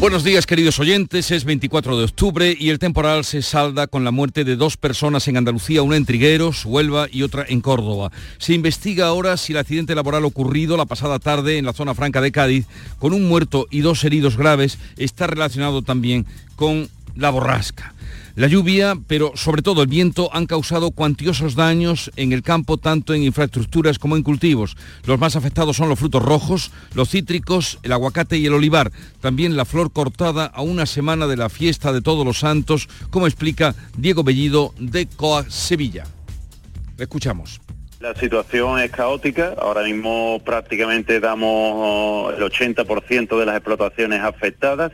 Buenos días queridos oyentes, es 24 de octubre y el temporal se salda con la muerte de dos personas en Andalucía, una en Trigueros, Huelva y otra en Córdoba. Se investiga ahora si el accidente laboral ocurrido la pasada tarde en la zona franca de Cádiz, con un muerto y dos heridos graves, está relacionado también con la borrasca. La lluvia, pero sobre todo el viento, han causado cuantiosos daños en el campo, tanto en infraestructuras como en cultivos. Los más afectados son los frutos rojos, los cítricos, el aguacate y el olivar. También la flor cortada a una semana de la fiesta de todos los santos, como explica Diego Bellido de COA Sevilla. Escuchamos. La situación es caótica. Ahora mismo prácticamente damos el 80% de las explotaciones afectadas.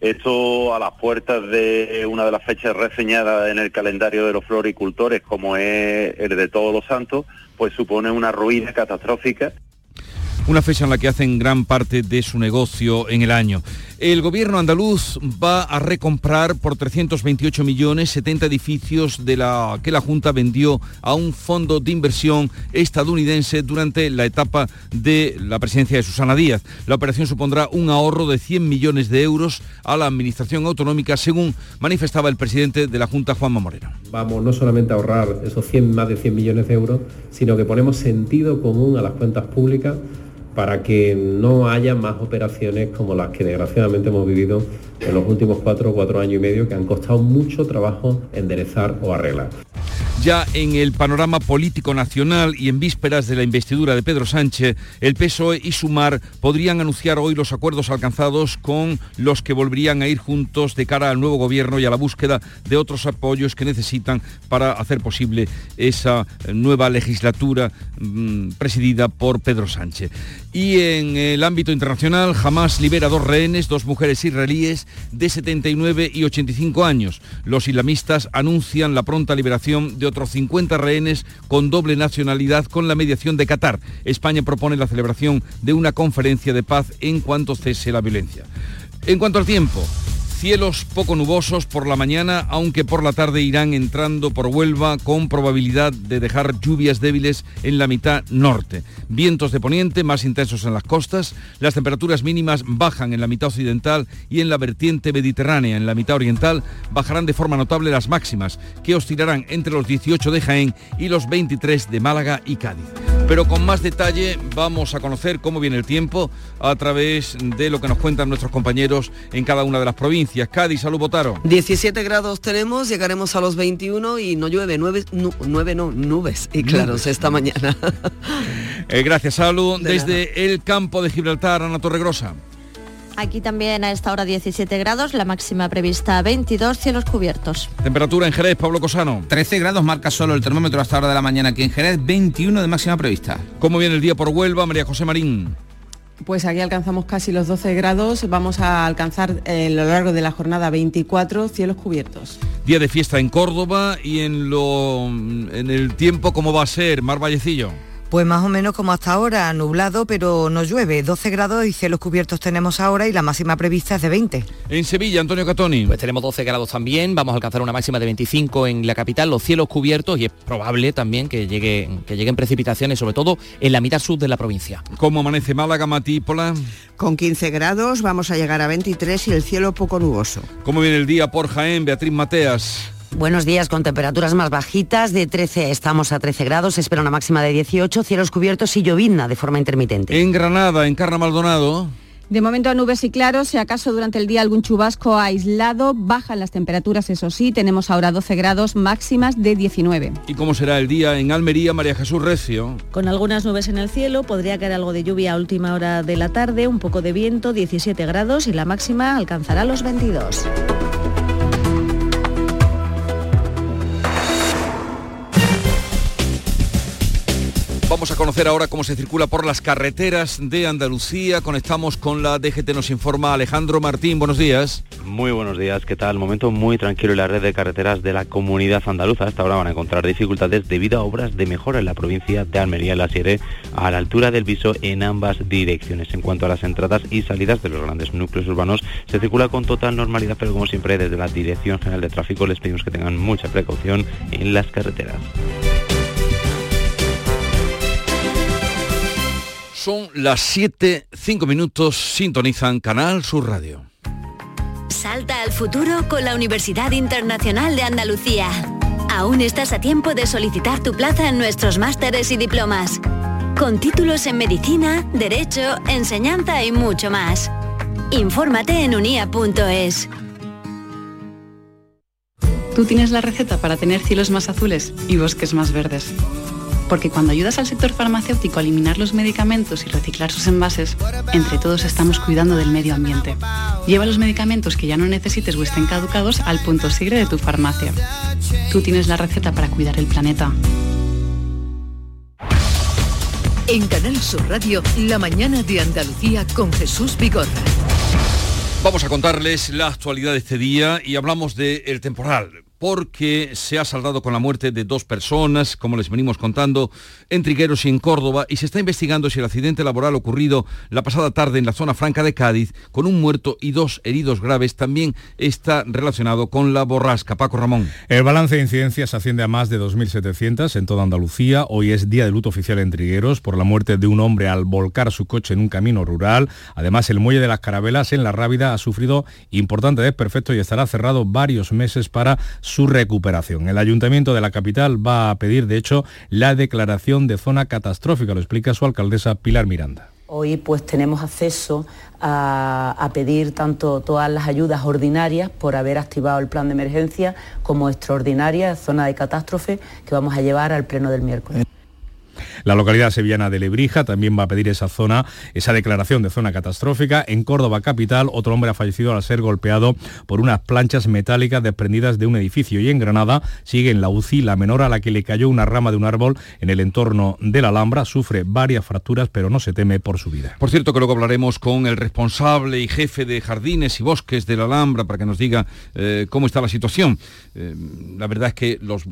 Esto a las puertas de una de las fechas reseñadas en el calendario de los floricultores, como es el de Todos los Santos, pues supone una ruina catastrófica una fecha en la que hacen gran parte de su negocio en el año. El gobierno andaluz va a recomprar por 328 millones 70 edificios de la que la Junta vendió a un fondo de inversión estadounidense durante la etapa de la presidencia de Susana Díaz. La operación supondrá un ahorro de 100 millones de euros a la administración autonómica, según manifestaba el presidente de la Junta, Juanma Moreno. Vamos no solamente a ahorrar esos 100, más de 100 millones de euros, sino que ponemos sentido común a las cuentas públicas para que no haya más operaciones como las que desgraciadamente hemos vivido en los últimos cuatro o cuatro años y medio que han costado mucho trabajo enderezar o arreglar. Ya en el panorama político nacional y en vísperas de la investidura de Pedro Sánchez, el PSOE y Sumar podrían anunciar hoy los acuerdos alcanzados con los que volverían a ir juntos de cara al nuevo gobierno y a la búsqueda de otros apoyos que necesitan para hacer posible esa nueva legislatura mm, presidida por Pedro Sánchez. Y en el ámbito internacional, jamás libera dos rehenes, dos mujeres israelíes de 79 y 85 años. Los islamistas anuncian la pronta liberación de otros 50 rehenes con doble nacionalidad con la mediación de Qatar. España propone la celebración de una conferencia de paz en cuanto cese la violencia. En cuanto al tiempo, Cielos poco nubosos por la mañana, aunque por la tarde irán entrando por Huelva con probabilidad de dejar lluvias débiles en la mitad norte. Vientos de poniente más intensos en las costas, las temperaturas mínimas bajan en la mitad occidental y en la vertiente mediterránea. En la mitad oriental bajarán de forma notable las máximas, que oscilarán entre los 18 de Jaén y los 23 de Málaga y Cádiz. Pero con más detalle vamos a conocer cómo viene el tiempo a través de lo que nos cuentan nuestros compañeros en cada una de las provincias. Cádiz, salud, Botaro. 17 grados tenemos, llegaremos a los 21 y no llueve, 9, no, nubes y claros esta mañana. Eh, gracias, Salud. Desde el campo de Gibraltar, Ana Torregrosa. Aquí también a esta hora 17 grados, la máxima prevista 22, cielos cubiertos. Temperatura en Jerez, Pablo Cosano. 13 grados marca solo el termómetro hasta hora de la mañana aquí en Jerez, 21 de máxima prevista. ¿Cómo viene el día por Huelva, María José Marín? Pues aquí alcanzamos casi los 12 grados, vamos a alcanzar eh, a lo largo de la jornada 24 cielos cubiertos. Día de fiesta en Córdoba y en, lo, en el tiempo, ¿cómo va a ser? Mar Vallecillo. Pues más o menos como hasta ahora, nublado, pero no llueve. 12 grados y cielos cubiertos tenemos ahora y la máxima prevista es de 20. En Sevilla, Antonio Catoni. Pues tenemos 12 grados también, vamos a alcanzar una máxima de 25 en la capital, los cielos cubiertos y es probable también que, llegue, que lleguen precipitaciones, sobre todo en la mitad sur de la provincia. ¿Cómo amanece Málaga, Matípola? Con 15 grados vamos a llegar a 23 y el cielo poco nuboso. ¿Cómo viene el día por Jaén, Beatriz Mateas? Buenos días, con temperaturas más bajitas, de 13 estamos a 13 grados, espera una máxima de 18, cielos cubiertos y llovizna de forma intermitente. En Granada, en Carna Maldonado. De momento a nubes y claros, si acaso durante el día algún chubasco aislado, bajan las temperaturas, eso sí, tenemos ahora 12 grados máximas de 19. ¿Y cómo será el día en Almería, María Jesús Recio? Con algunas nubes en el cielo, podría caer algo de lluvia a última hora de la tarde, un poco de viento, 17 grados y la máxima alcanzará los 22. Vamos a conocer ahora cómo se circula por las carreteras de Andalucía. Conectamos con la DGT, nos informa Alejandro Martín. Buenos días. Muy buenos días, ¿qué tal? Momento muy tranquilo en la red de carreteras de la comunidad andaluza. Hasta ahora van a encontrar dificultades debido a obras de mejora en la provincia de Almería, en la Sierra, a la altura del Viso en ambas direcciones. En cuanto a las entradas y salidas de los grandes núcleos urbanos, se circula con total normalidad, pero como siempre desde la Dirección General de Tráfico les pedimos que tengan mucha precaución en las carreteras. Son las 7, 5 minutos, sintonizan Canal Sur Radio. Salta al futuro con la Universidad Internacional de Andalucía. Aún estás a tiempo de solicitar tu plaza en nuestros másteres y diplomas. Con títulos en medicina, derecho, enseñanza y mucho más. Infórmate en unia.es. Tú tienes la receta para tener cielos más azules y bosques más verdes porque cuando ayudas al sector farmacéutico a eliminar los medicamentos y reciclar sus envases, entre todos estamos cuidando del medio ambiente. Lleva los medicamentos que ya no necesites o estén caducados al punto sigre de tu farmacia. Tú tienes la receta para cuidar el planeta. En Canal Sur Radio, la mañana de Andalucía con Jesús Vigorra. Vamos a contarles la actualidad de este día y hablamos del temporal porque se ha saldado con la muerte de dos personas, como les venimos contando, en Trigueros y en Córdoba, y se está investigando si el accidente laboral ocurrido la pasada tarde en la zona franca de Cádiz, con un muerto y dos heridos graves, también está relacionado con la borrasca. Paco Ramón. El balance de incidencias asciende a más de 2.700 en toda Andalucía. Hoy es día de luto oficial en Trigueros por la muerte de un hombre al volcar su coche en un camino rural. Además, el muelle de las Carabelas en La Rábida ha sufrido importante desperfecto y estará cerrado varios meses para su recuperación. El ayuntamiento de la capital va a pedir, de hecho, la declaración de zona catastrófica, lo explica su alcaldesa Pilar Miranda. Hoy pues tenemos acceso a, pedir tanto todas las ayudas ordinarias por haber activado el plan de emergencia como extraordinarias, zona de catástrofe, que vamos a llevar al pleno del miércoles. La localidad sevillana de Lebrija también va a pedir esa zona, esa declaración de zona catastrófica. En Córdoba capital, otro hombre ha fallecido al ser golpeado por unas planchas metálicas desprendidas de un edificio. Y en Granada sigue en la UCI la menor a la que le cayó una rama de un árbol en el entorno de la Alhambra. Sufre varias fracturas, pero no se teme por su vida. Por cierto que luego hablaremos con el responsable y jefe de jardines y bosques de la Alhambra para que nos diga eh, cómo está la situación. Eh, la verdad es que los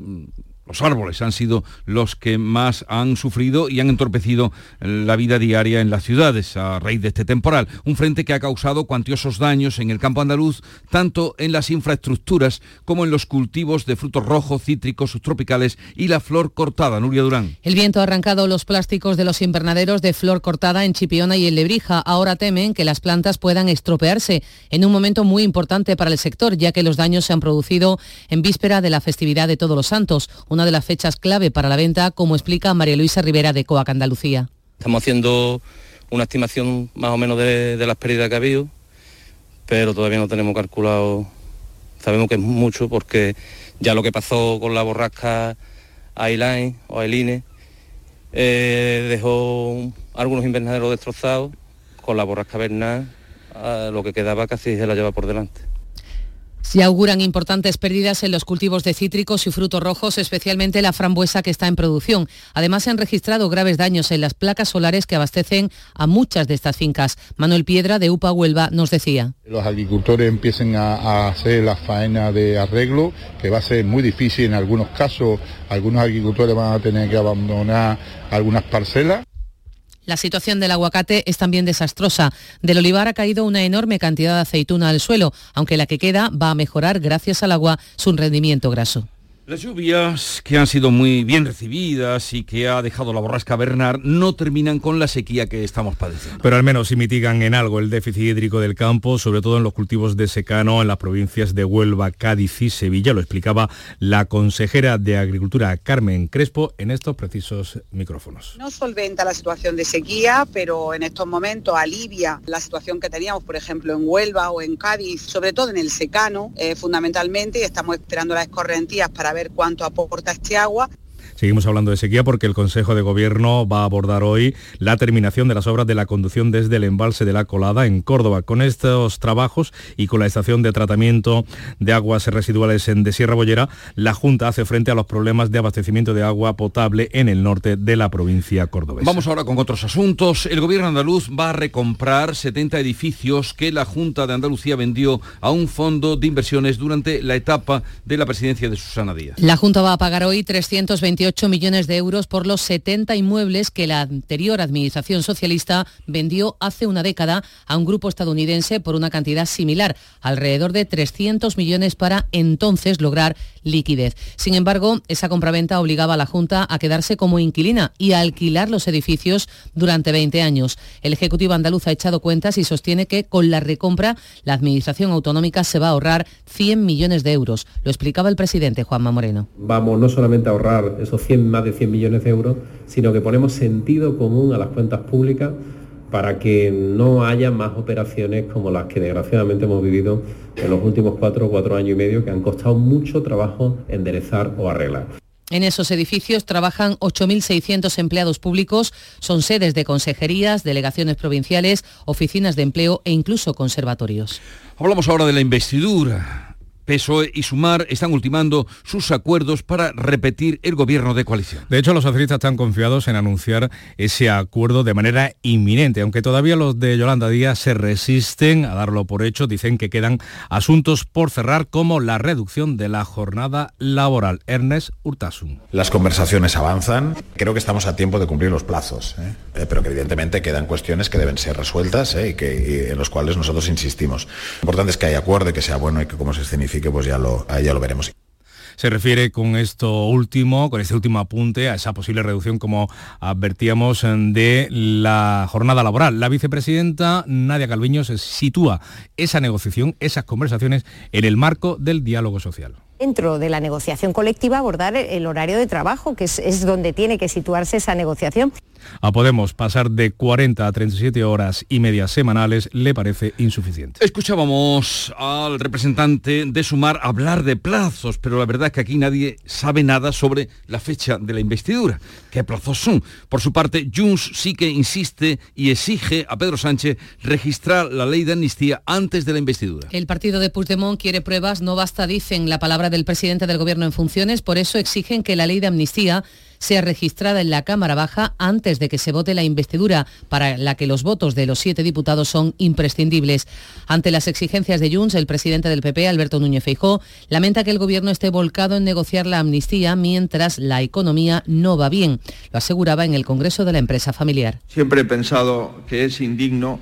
los árboles han sido los que más han sufrido y han entorpecido la vida diaria en las ciudades a raíz de este temporal. Un frente que ha causado cuantiosos daños en el campo andaluz, tanto en las infraestructuras como en los cultivos de frutos rojos, cítricos, subtropicales y la flor cortada. Nuria Durán. El viento ha arrancado los plásticos de los invernaderos de flor cortada en Chipiona y en Lebrija. Ahora temen que las plantas puedan estropearse en un momento muy importante para el sector, ya que los daños se han producido en víspera de la festividad de Todos los Santos una de las fechas clave para la venta, como explica María Luisa Rivera de COAC Andalucía. Estamos haciendo una estimación más o menos de, las pérdidas que ha habido, pero todavía no tenemos calculado, sabemos que es mucho porque ya lo que pasó con la borrasca Ailine o Ailine eh, dejó algunos invernaderos destrozados, con la borrasca Bernal lo que quedaba casi se la lleva por delante. Se auguran importantes pérdidas en los cultivos de cítricos y frutos rojos, especialmente la frambuesa que está en producción. Además, se han registrado graves daños en las placas solares que abastecen a muchas de estas fincas. Manuel Piedra, de UPA Huelva, nos decía. Los agricultores empiecen a, a hacer la faena de arreglo, que va a ser muy difícil en algunos casos. Algunos agricultores van a tener que abandonar algunas parcelas. La situación del aguacate es también desastrosa. Del olivar ha caído una enorme cantidad de aceituna al suelo, aunque la que queda va a mejorar gracias al agua su rendimiento graso. Las lluvias que han sido muy bien recibidas y que ha dejado la borrasca Bernard no terminan con la sequía que estamos padeciendo. Pero al menos sí mitigan en algo el déficit hídrico del campo, sobre todo en los cultivos de secano en las provincias de Huelva, Cádiz y Sevilla. Lo explicaba la consejera de Agricultura Carmen Crespo en estos precisos micrófonos. No solventa la situación de sequía, pero en estos momentos alivia la situación que teníamos, por ejemplo, en Huelva o en Cádiz, sobre todo en el secano, eh, fundamentalmente, y estamos esperando las escorrentías para ver cuánto aporta este agua. Seguimos hablando de sequía porque el Consejo de Gobierno va a abordar hoy la terminación de las obras de la conducción desde el embalse de la Colada en Córdoba. Con estos trabajos y con la estación de tratamiento de aguas residuales en de Sierra Bollera, la Junta hace frente a los problemas de abastecimiento de agua potable en el norte de la provincia cordobesa. Vamos ahora con otros asuntos. El gobierno andaluz va a recomprar 70 edificios que la Junta de Andalucía vendió a un fondo de inversiones durante la etapa de la presidencia de Susana Díaz. La Junta va a pagar hoy 328 millones de euros por los 70 inmuebles que la anterior administración socialista vendió hace una década a un grupo estadounidense por una cantidad similar, alrededor de 300 millones para entonces lograr liquidez. Sin embargo, esa compraventa obligaba a la Junta a quedarse como inquilina y a alquilar los edificios durante 20 años. El Ejecutivo andaluz ha echado cuentas y sostiene que con la recompra la Administración Autonómica se va a ahorrar 100 millones de euros. Lo explicaba el presidente Juanma Moreno. Vamos no solamente a ahorrar 100, más de 100 millones de euros, sino que ponemos sentido común a las cuentas públicas para que no haya más operaciones como las que desgraciadamente hemos vivido en los últimos cuatro o cuatro años y medio que han costado mucho trabajo enderezar o arreglar. En esos edificios trabajan 8.600 empleados públicos, son sedes de consejerías, delegaciones provinciales, oficinas de empleo e incluso conservatorios. Hablamos ahora de la investidura. PSOE y Sumar están ultimando sus acuerdos para repetir el gobierno de coalición. De hecho, los socialistas están confiados en anunciar ese acuerdo de manera inminente, aunque todavía los de Yolanda Díaz se resisten a darlo por hecho, dicen que quedan asuntos por cerrar como la reducción de la jornada laboral. Ernest Urtasun. Las conversaciones avanzan, creo que estamos a tiempo de cumplir los plazos, ¿eh? Eh, pero que evidentemente quedan cuestiones que deben ser resueltas ¿eh? y, que, y en los cuales nosotros insistimos. Lo importante es que haya acuerdo y que sea bueno y que como se escenifique que pues ya lo, ya lo veremos. Se refiere con esto último, con este último apunte, a esa posible reducción, como advertíamos, de la jornada laboral. La vicepresidenta Nadia Calviño se sitúa esa negociación, esas conversaciones, en el marco del diálogo social dentro de la negociación colectiva abordar el horario de trabajo, que es, es, donde tiene que situarse esa negociación. A Podemos pasar de 40 a 37 horas y media semanales le parece insuficiente. Escuchábamos al representante de Sumar hablar de plazos, pero la verdad es que aquí nadie sabe nada sobre la fecha de la investidura. ¿Qué plazos son? Por su parte, Junts sí que insiste y exige a Pedro Sánchez registrar la ley de amnistía antes de la investidura. El partido de Puigdemont quiere pruebas, no basta, dicen, la palabra del presidente del gobierno en funciones, por eso exigen que la ley de amnistía sea registrada en la Cámara Baja antes de que se vote la investidura, para la que los votos de los siete diputados son imprescindibles. Ante las exigencias de Junts, el presidente del PP, Alberto Núñez Feijó, lamenta que el gobierno esté volcado en negociar la amnistía mientras la economía no va bien. Lo aseguraba en el Congreso de la Empresa Familiar. Siempre he pensado que es indigno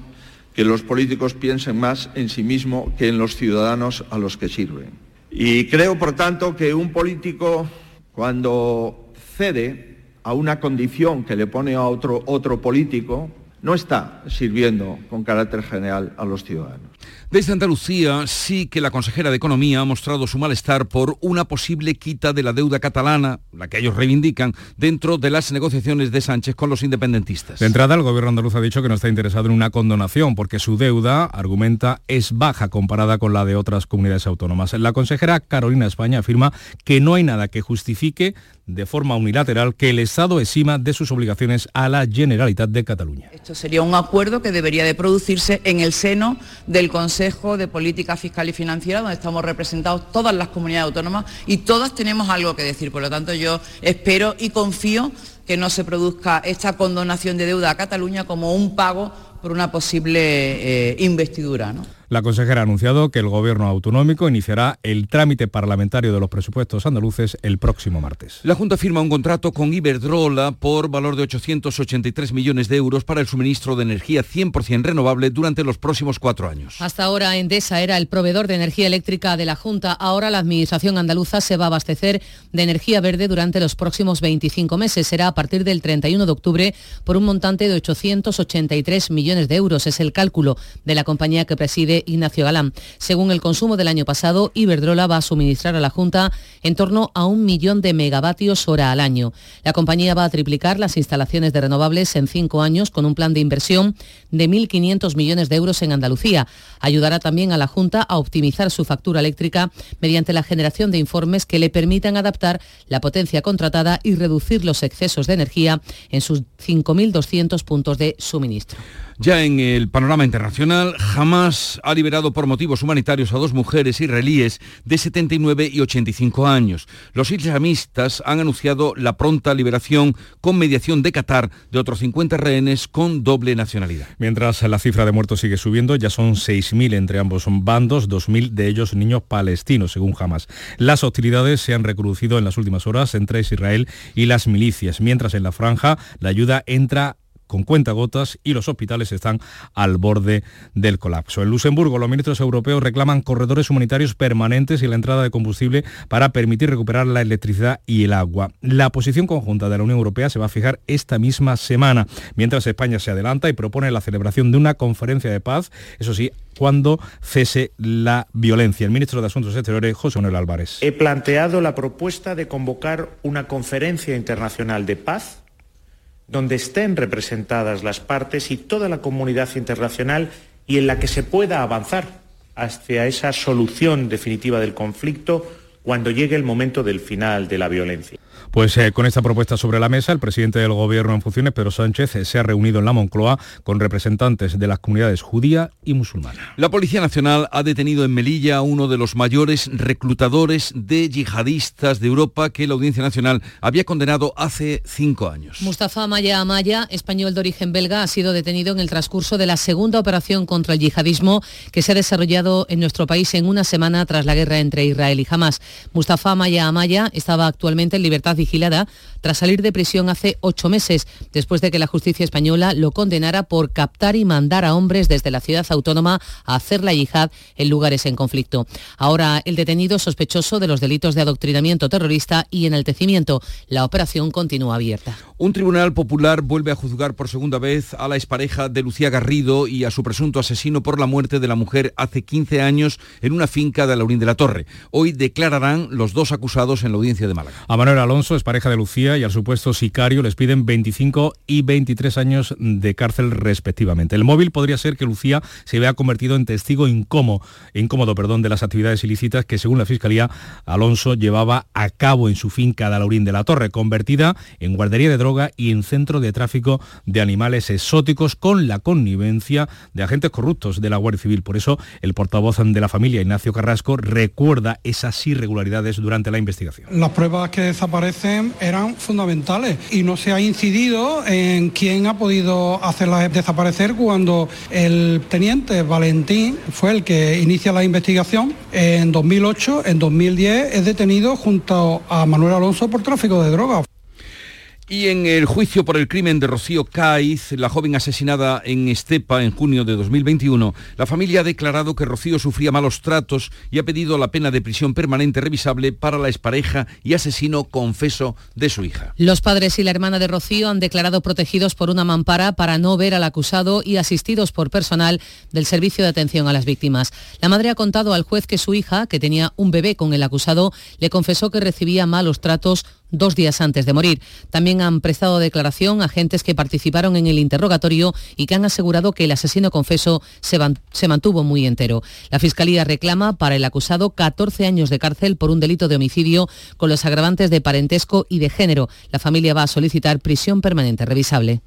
que los políticos piensen más en sí mismo que en los ciudadanos a los que sirven. Y creo, por tanto, que un político, cuando cede a una condición que le pone a otro, otro político, no está sirviendo con carácter general a los ciudadanos. Desde Andalucía sí que la consejera de Economía ha mostrado su malestar por una posible quita de la deuda catalana, la que ellos reivindican, dentro de las negociaciones de Sánchez con los independentistas. De entrada, el gobierno andaluz ha dicho que no está interesado en una condonación porque su deuda, argumenta, es baja comparada con la de otras comunidades autónomas. La consejera Carolina España afirma que no hay nada que justifique de forma unilateral que el Estado exima de sus obligaciones a la Generalitat de Cataluña. Esto sería un acuerdo que debería de producirse en el seno del Consejo de Política Fiscal y Financiera, donde estamos representados todas las comunidades autónomas y todas tenemos algo que decir. Por lo tanto, yo espero y confío que no se produzca esta condonación de deuda a Cataluña como un pago por una posible eh, investidura. ¿no? La consejera ha anunciado que el Gobierno autonómico iniciará el trámite parlamentario de los presupuestos andaluces el próximo martes. La Junta firma un contrato con Iberdrola por valor de 883 millones de euros para el suministro de energía 100% renovable durante los próximos cuatro años. Hasta ahora Endesa era el proveedor de energía eléctrica de la Junta. Ahora la Administración andaluza se va a abastecer de energía verde durante los próximos 25 meses. Será a partir del 31 de octubre por un montante de 883 millones de euros. Es el cálculo de la compañía que preside Ignacio Galán. Según el consumo del año pasado, Iberdrola va a suministrar a la Junta en torno a un millón de megavatios hora al año. La compañía va a triplicar las instalaciones de renovables en cinco años con un plan de inversión de 1.500 millones de euros en Andalucía. Ayudará también a la Junta a optimizar su factura eléctrica mediante la generación de informes que le permitan adaptar la potencia contratada y reducir los excesos de energía en sus 5.200 puntos de suministro. Ya en el panorama internacional, Hamas ha liberado por motivos humanitarios a dos mujeres israelíes de 79 y 85 años. Los islamistas han anunciado la pronta liberación con mediación de Qatar de otros 50 rehenes con doble nacionalidad. Mientras la cifra de muertos sigue subiendo, ya son 6.000 entre ambos bandos, 2.000 de ellos niños palestinos, según Hamas. Las hostilidades se han recrudecido en las últimas horas entre Israel y las milicias, mientras en la franja la ayuda entra con cuentagotas y los hospitales están al borde del colapso. En Luxemburgo, los ministros europeos reclaman corredores humanitarios permanentes y la entrada de combustible para permitir recuperar la electricidad y el agua. La posición conjunta de la Unión Europea se va a fijar esta misma semana, mientras España se adelanta y propone la celebración de una conferencia de paz, eso sí, cuando cese la violencia. El ministro de Asuntos Exteriores, José Manuel Álvarez. He planteado la propuesta de convocar una conferencia internacional de paz donde estén representadas las partes y toda la comunidad internacional y en la que se pueda avanzar hacia esa solución definitiva del conflicto cuando llegue el momento del final de la violencia. Pues eh, con esta propuesta sobre la mesa, el presidente del Gobierno en funciones, Pedro Sánchez, eh, se ha reunido en la Moncloa con representantes de las comunidades judía y musulmana. La Policía Nacional ha detenido en Melilla a uno de los mayores reclutadores de yihadistas de Europa que la Audiencia Nacional había condenado hace cinco años. Mustafa Amaya Amaya, español de origen belga, ha sido detenido en el transcurso de la segunda operación contra el yihadismo que se ha desarrollado en nuestro país en una semana tras la guerra entre Israel y Hamas. Mustafa Amaya Amaya estaba actualmente en libertad vigilada tras salir de prisión hace ocho meses, después de que la justicia española lo condenara por captar y mandar a hombres desde la ciudad autónoma a hacer la yihad en lugares en conflicto. Ahora el detenido sospechoso de los delitos de adoctrinamiento terrorista y enaltecimiento. La operación continúa abierta. Un tribunal popular vuelve a juzgar por segunda vez a la expareja de Lucía Garrido y a su presunto asesino por la muerte de la mujer hace 15 años en una finca de Laurín de la Torre. Hoy declararán los dos acusados en la audiencia de Málaga. A Manuel Alonso es pareja de Lucía y al supuesto sicario les piden 25 y 23 años de cárcel respectivamente. El móvil podría ser que Lucía se vea convertido en testigo incómodo, perdón, de las actividades ilícitas que según la Fiscalía Alonso llevaba a cabo en su finca de Laurín de la Torre, convertida en guardería de droga y en centro de tráfico de animales exóticos con la connivencia de agentes corruptos de la Guardia Civil. Por eso el portavoz de la familia, Ignacio Carrasco, recuerda esas irregularidades durante la investigación. Las pruebas que desaparecen eran fundamentales y no se ha incidido en quién ha podido hacerlas desaparecer cuando el teniente Valentín fue el que inicia la investigación en 2008, en 2010 es detenido junto a Manuel Alonso por tráfico de drogas. Y en el juicio por el crimen de Rocío Caiz, la joven asesinada en Estepa en junio de 2021, la familia ha declarado que Rocío sufría malos tratos y ha pedido la pena de prisión permanente revisable para la expareja y asesino confeso de su hija. Los padres y la hermana de Rocío han declarado protegidos por una mampara para no ver al acusado y asistidos por personal del Servicio de Atención a las Víctimas. La madre ha contado al juez que su hija, que tenía un bebé con el acusado, le confesó que recibía malos tratos dos días antes de morir. También han prestado declaración agentes que participaron en el interrogatorio y que han asegurado que el asesino confeso se, se, mantuvo muy entero. La Fiscalía reclama para el acusado 14 años de cárcel por un delito de homicidio con los agravantes de parentesco y de género. La familia va a solicitar prisión permanente revisable.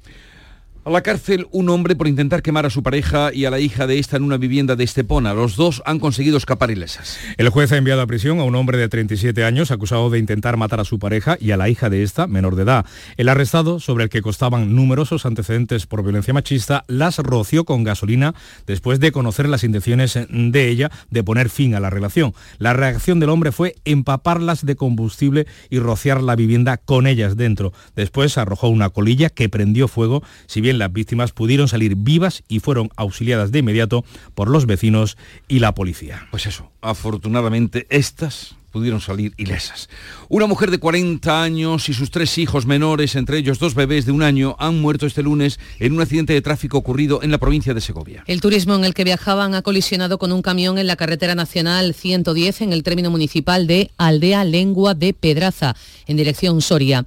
A la cárcel un hombre por intentar quemar a su pareja y a la hija de esta en una vivienda de Estepona. Los dos han conseguido escapar ilesas. El juez ha enviado a prisión a un hombre de 37 años acusado de intentar matar a su pareja y a la hija de esta, menor de edad. El arrestado, sobre el que costaban numerosos antecedentes por violencia machista, las roció con gasolina después de conocer las intenciones de ella de poner fin a la relación. La reacción del hombre fue empaparlas de combustible y rociar la vivienda con ellas dentro. Después arrojó una colilla que prendió fuego, si bien las víctimas pudieron salir vivas y fueron auxiliadas de inmediato por los vecinos y la policía. Pues eso, afortunadamente estas pudieron salir ilesas. Una mujer de 40 años y sus tres hijos menores, entre ellos dos bebés de un año, han muerto este lunes en un accidente de tráfico ocurrido en la provincia de Segovia. El turismo en el que viajaban ha colisionado con un camión en la carretera nacional 110 en el término municipal de Aldea Lengua de Pedraza, en dirección Soria.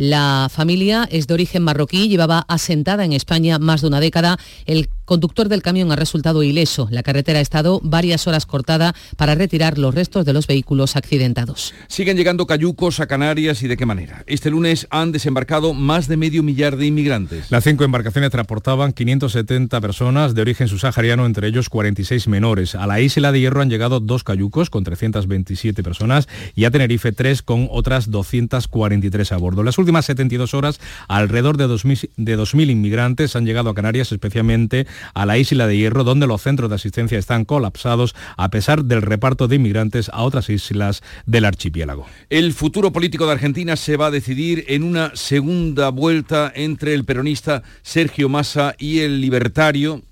La familia es de origen marroquí, llevaba asentada en España más de una década. El conductor del camión ha resultado ileso. La carretera ha estado varias horas cortada para retirar los restos de los vehículos accidentados. Siguen llegando cayucos a Canarias y de qué manera. Este lunes han desembarcado más de medio millar de inmigrantes. Las cinco embarcaciones transportaban 570 personas de origen subsahariano, entre ellos 46 menores. A la isla de Hierro han llegado dos cayucos con 327 personas y a Tenerife tres con otras 243 a bordo. Las últimas 72 horas, alrededor de 2.000 de 2.000 inmigrantes han llegado a Canarias, especialmente a la isla de Hierro, donde los centros de asistencia están colapsados a pesar del reparto de inmigrantes a otras islas del archipiélago. El futuro político de Argentina se va a decidir en una segunda vuelta entre el peronista Sergio Massa y el libertario,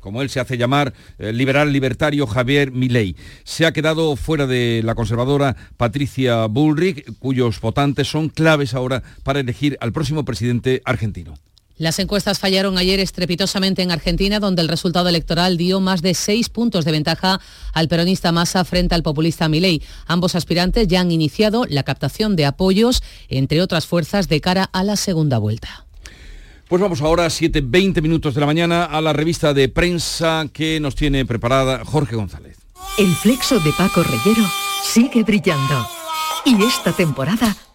como él se hace llamar, el liberal libertario Javier Milei. Se ha quedado fuera de la conservadora Patricia Bullrich, cuyos votantes son claves ahora para elegir al próximo presidente argentino. Las encuestas fallaron ayer estrepitosamente en Argentina, donde el resultado electoral dio más de seis puntos de ventaja al peronista Massa frente al populista Milei. Ambos aspirantes ya han iniciado la captación de apoyos, entre otras fuerzas, de cara a la segunda vuelta. Pues vamos ahora, 7.20 minutos de la mañana, a la revista de prensa que nos tiene preparada Jorge González. El flexo de Paco Reyero sigue brillando. Y esta temporada,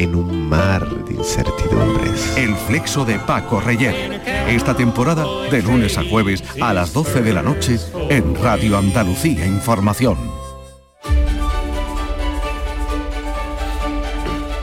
en un mar de incertidumbres. El flexo de Paco Reyer. Esta temporada de lunes a jueves a las 12 de la noche en Radio Andalucía Información.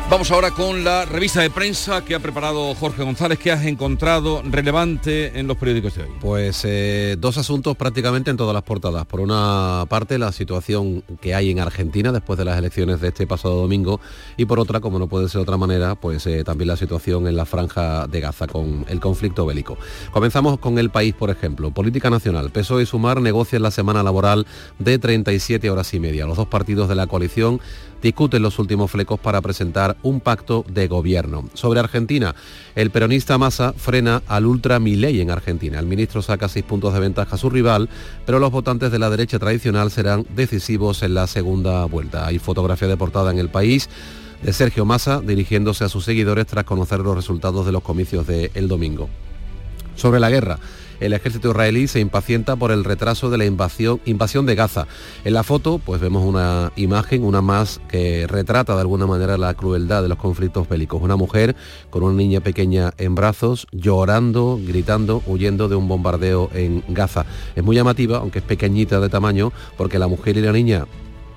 Vamos ahora con la revista de prensa que ha preparado Jorge González. que has encontrado relevante en los periódicos de hoy? Pues eh, dos asuntos prácticamente en todas las portadas. Por una parte, la situación que hay en Argentina después de las elecciones de este pasado domingo y por otra, como no puede ser de otra manera, pues eh, también la situación en la franja de Gaza con el conflicto bélico. Comenzamos con el país, por ejemplo. Política nacional. PSOE y Sumar negocian la semana laboral de 37 horas y media. Los dos partidos de la coalición discuten los últimos flecos para presentar un pacto de gobierno. Sobre Argentina, el peronista Massa frena al ultra Milei en Argentina. El ministro saca seis puntos de ventaja a su rival, pero los votantes de la derecha tradicional serán decisivos en la segunda vuelta. Hay fotografía de portada en el país de Sergio Massa dirigiéndose a sus seguidores tras conocer los resultados de los comicios del el domingo. Sobre la guerra, el ejército israelí se impacienta por el retraso de la invasión, de Gaza. En la foto pues vemos una imagen, una más que retrata de alguna manera la crueldad de los conflictos bélicos. Una mujer con una niña pequeña en brazos, llorando, gritando, huyendo de un bombardeo en Gaza. Es muy llamativa, aunque es pequeñita de tamaño, porque la mujer y la niña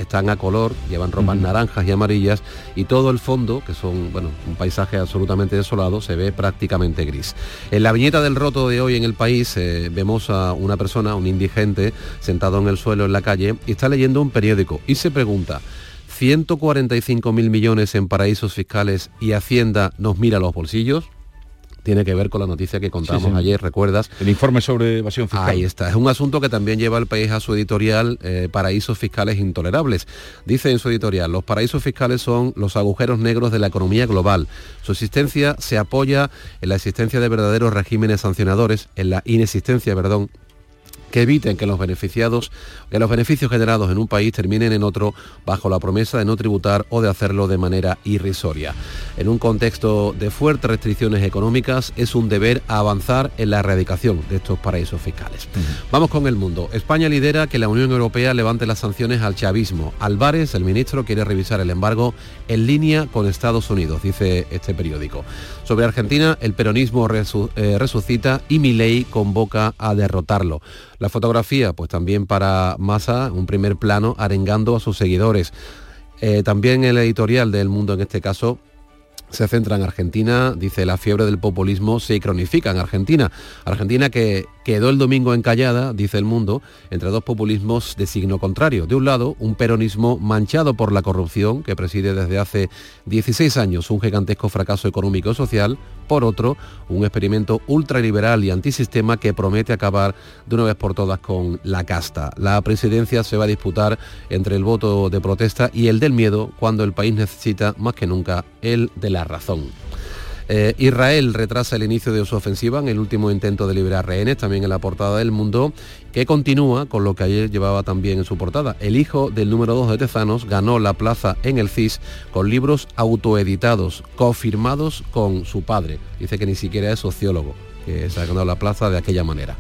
están a color, llevan ropas naranjas y amarillas y todo el fondo, que son bueno, un paisaje absolutamente desolado, se ve prácticamente gris. En la viñeta del roto de hoy en el país eh, vemos a una persona, un indigente, sentado en el suelo en la calle y está leyendo un periódico y se pregunta, 145 mil millones en paraísos fiscales y Hacienda nos mira los bolsillos tiene que ver con la noticia que contamos ayer, ¿recuerdas? El informe sobre evasión fiscal. Ahí está. Es un asunto que también lleva al país a su editorial eh, Paraísos Fiscales Intolerables. Dice en su editorial, los paraísos fiscales son los agujeros negros de la economía global. Su existencia se apoya en la existencia de verdaderos regímenes sancionadores, en la inexistencia, perdón, que eviten que los beneficiados, que los beneficios generados en un país terminen en otro bajo la promesa de no tributar o de hacerlo de manera irrisoria. En un contexto de fuertes restricciones económicas es un deber avanzar en la erradicación de estos paraísos fiscales. Vamos con el mundo. España lidera que la Unión Europea levante las sanciones al chavismo. Álvarez, el ministro, quiere revisar el embargo en línea con Estados Unidos, dice este periódico. Sobre Argentina, el peronismo eh, resucita y Milei convoca a derrotarlo. La fotografía, pues también para Massa, un primer plano, arengando a sus seguidores. Eh, también el editorial del Mundo en este caso se centra en Argentina, dice la fiebre del populismo se cronifica en Argentina. Argentina que quedó el domingo encallada, dice el mundo, entre dos populismos de signo contrario. De un lado, un peronismo manchado por la corrupción que preside desde hace 16 años un gigantesco fracaso económico y social. Por otro, un experimento ultraliberal y antisistema que promete acabar de una vez por todas con la casta. La presidencia se va a disputar entre el voto de protesta y el del miedo cuando el país necesita más que nunca el de la razón. Eh, Israel retrasa el inicio de su ofensiva en el último intento de liberar rehenes, también en la portada del mundo, que continúa con lo que ayer llevaba también en su portada. El hijo del número 2 de Tezanos ganó la plaza en el CIS con libros autoeditados, confirmados con su padre. Dice que ni siquiera es sociólogo, que se ha ganado la plaza de aquella manera.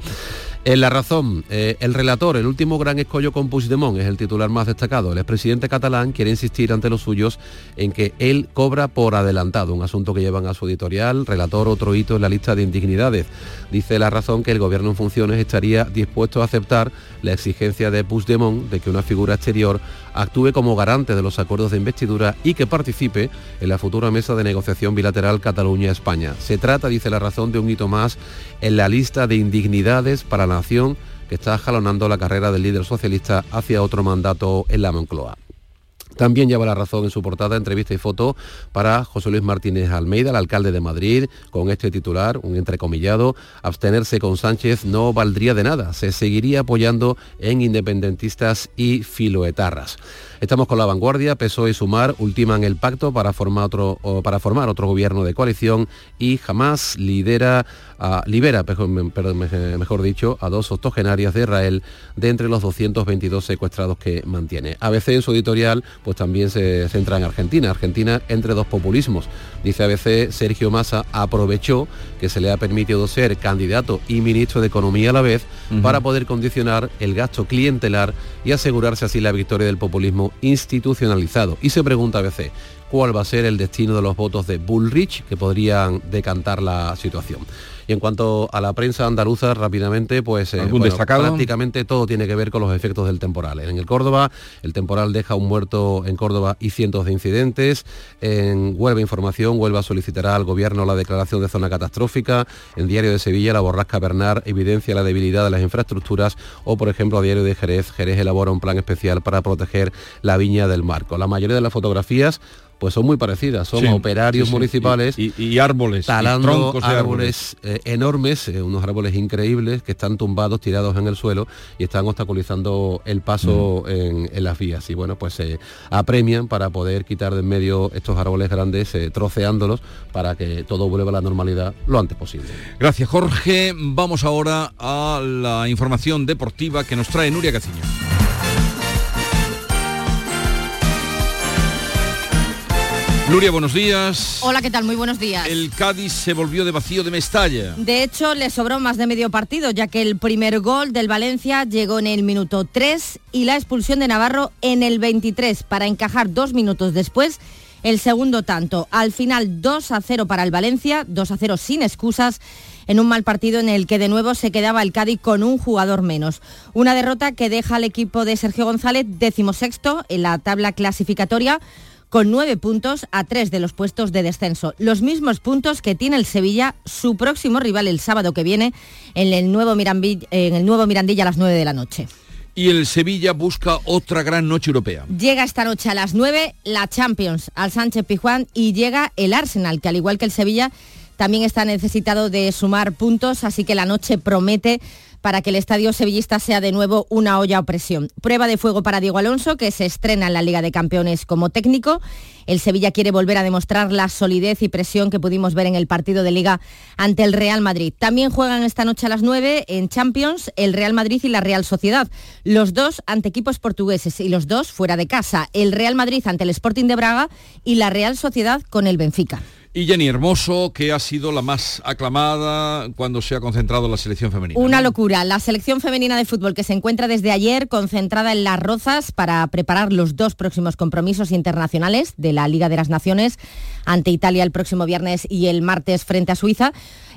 En La Razón, eh, el relator, el último gran escollo con Puigdemont, es el titular más destacado. El expresidente catalán quiere insistir ante los suyos en que él cobra por adelantado, un asunto que llevan a su editorial. Relator, otro hito en la lista de indignidades. Dice La Razón que el gobierno en funciones estaría dispuesto a aceptar la exigencia de Puigdemont de que una figura exterior actúe como garante de los acuerdos de investidura y que participe en la futura mesa de negociación bilateral Cataluña-España. Se trata, dice La Razón, de un hito más en la lista de indignidades para la nación que está jalonando la carrera del líder socialista hacia otro mandato en la Moncloa. También lleva la razón en su portada entrevista y foto para José Luis Martínez Almeida, el alcalde de Madrid, con este titular, un entrecomillado, abstenerse con Sánchez no valdría de nada, se seguiría apoyando en independentistas y filoetarras. Estamos con la vanguardia, PSOE y Sumar ultiman el pacto para formar otro, para formar otro gobierno de coalición y jamás lidera, libera, mejor, dicho, a dos octogenarias de Israel de entre los 222 secuestrados que mantiene. ABC en su editorial pues también se centra en Argentina. Argentina entre dos populismos. Dice ABC, Sergio Massa aprovechó que se le ha permitido ser candidato y ministro de Economía a la vez para poder condicionar el gasto clientelar y asegurarse así la victoria del populismo institucionalizado. Y se pregunta a veces cuál va a ser el destino de los votos de Bullrich que podrían decantar la situación. Y en cuanto a la prensa andaluza, rápidamente, pues eh, prácticamente todo tiene que ver con los efectos del temporal. En el Córdoba, el temporal deja un muerto en Córdoba y cientos de incidentes. En Huelva Información, Huelva solicitará al gobierno la declaración de zona catastrófica. En Diario de Sevilla, la borrasca Bernard evidencia la debilidad de las infraestructuras. O, por ejemplo, a Diario de Jerez, Jerez elabora un plan especial para proteger la viña del marco. La mayoría de las fotografías pues son muy parecidas. Son operarios municipales y, árboles, talando árboles, eh, enormes, eh, unos árboles increíbles que están tumbados, tirados en el suelo y están obstaculizando el paso en, las vías. Y bueno, pues se apremian para poder quitar de en medio estos árboles grandes, eh, troceándolos para que todo vuelva a la normalidad lo antes posible. Gracias, Jorge. Vamos ahora a la información deportiva que nos trae Nuria Caciño. Nuria, buenos días. Hola, ¿qué tal? Muy buenos días. El Cádiz se volvió de vacío de Mestalla. De hecho, le sobró más de medio partido, ya que el primer gol del Valencia llegó en el minuto 3 y la expulsión de Navarro en el 23 para encajar dos minutos después el segundo tanto. Al final 2 a 0 para el Valencia, 2 a 0 sin excusas en un mal partido en el que de nuevo se quedaba el Cádiz con un jugador menos. Una derrota que deja al equipo de Sergio González decimosexto en la tabla clasificatoria con nueve puntos a tres de los puestos de descenso. Los mismos puntos que tiene el Sevilla, su próximo rival el sábado que viene, en el nuevo, Mirandilla, en el nuevo Mirandilla a las nueve de la noche. Y el Sevilla busca otra gran noche europea. Llega esta noche a las 9 la Champions al Sánchez Pijuán y llega el Arsenal, que al igual que el Sevilla también está necesitado de sumar puntos, así que la noche promete para que el estadio sevillista sea de nuevo una olla a presión. Prueba de fuego para Diego Alonso, que se estrena en la Liga de Campeones como técnico. El Sevilla quiere volver a demostrar la solidez y presión que pudimos ver en el partido de Liga ante el Real Madrid. También juegan esta noche a las 9 en Champions el Real Madrid y la Real Sociedad. Los dos ante equipos portugueses y los dos fuera de casa. El Real Madrid ante el Sporting de Braga y la Real Sociedad con el Benfica y Jenny Hermoso, que ha sido la más aclamada cuando se ha concentrado la selección femenina. Una locura. La selección femenina de fútbol que se encuentra desde ayer concentrada en Las Rozas para preparar los dos próximos compromisos internacionales de la Liga de las Naciones ante Italia el próximo viernes y el martes frente a Suiza.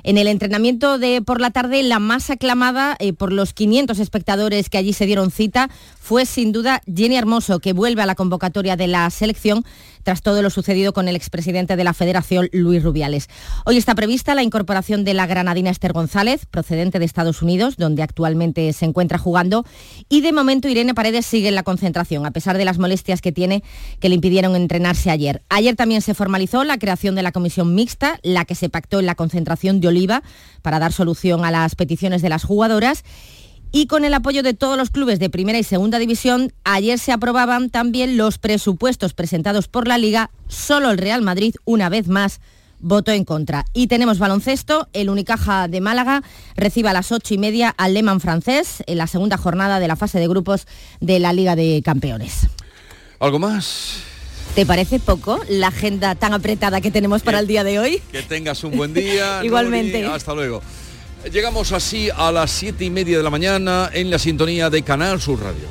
En el entrenamiento de por la tarde, la más aclamada eh, por los 500 espectadores que allí se dieron cita fue sin duda Jenny Hermoso, que vuelve a la convocatoria de la selección tras todo lo sucedido con el expresidente de la Federación, Luis Rubiales. Hoy está prevista la incorporación de la granadina Esther González, procedente de Estados Unidos, donde actualmente se encuentra jugando, y de momento Irene Paredes sigue en la concentración, a pesar de las molestias que tiene que le impidieron entrenarse ayer. Ayer también se formalizó la creación de la comisión mixta, la que se pactó en la concentración de Oliva, para dar solución a las peticiones de las jugadoras y con el apoyo de todos los clubes de primera y segunda división, ayer se aprobaban también los presupuestos presentados por la Liga, solo el Real Madrid, una vez más, votó en contra. Y tenemos baloncesto, el Unicaja de Málaga recibe a las ocho y media al Lehmann francés en la segunda jornada de la fase de grupos de la Liga de Campeones. ¿Algo más? ¿Te parece poco la agenda tan apretada que tenemos para el día de hoy? Que tengas un buen día. Igualmente. Hasta luego. Llegamos así a las siete y media de la mañana en la sintonía de Canal Sur Radio.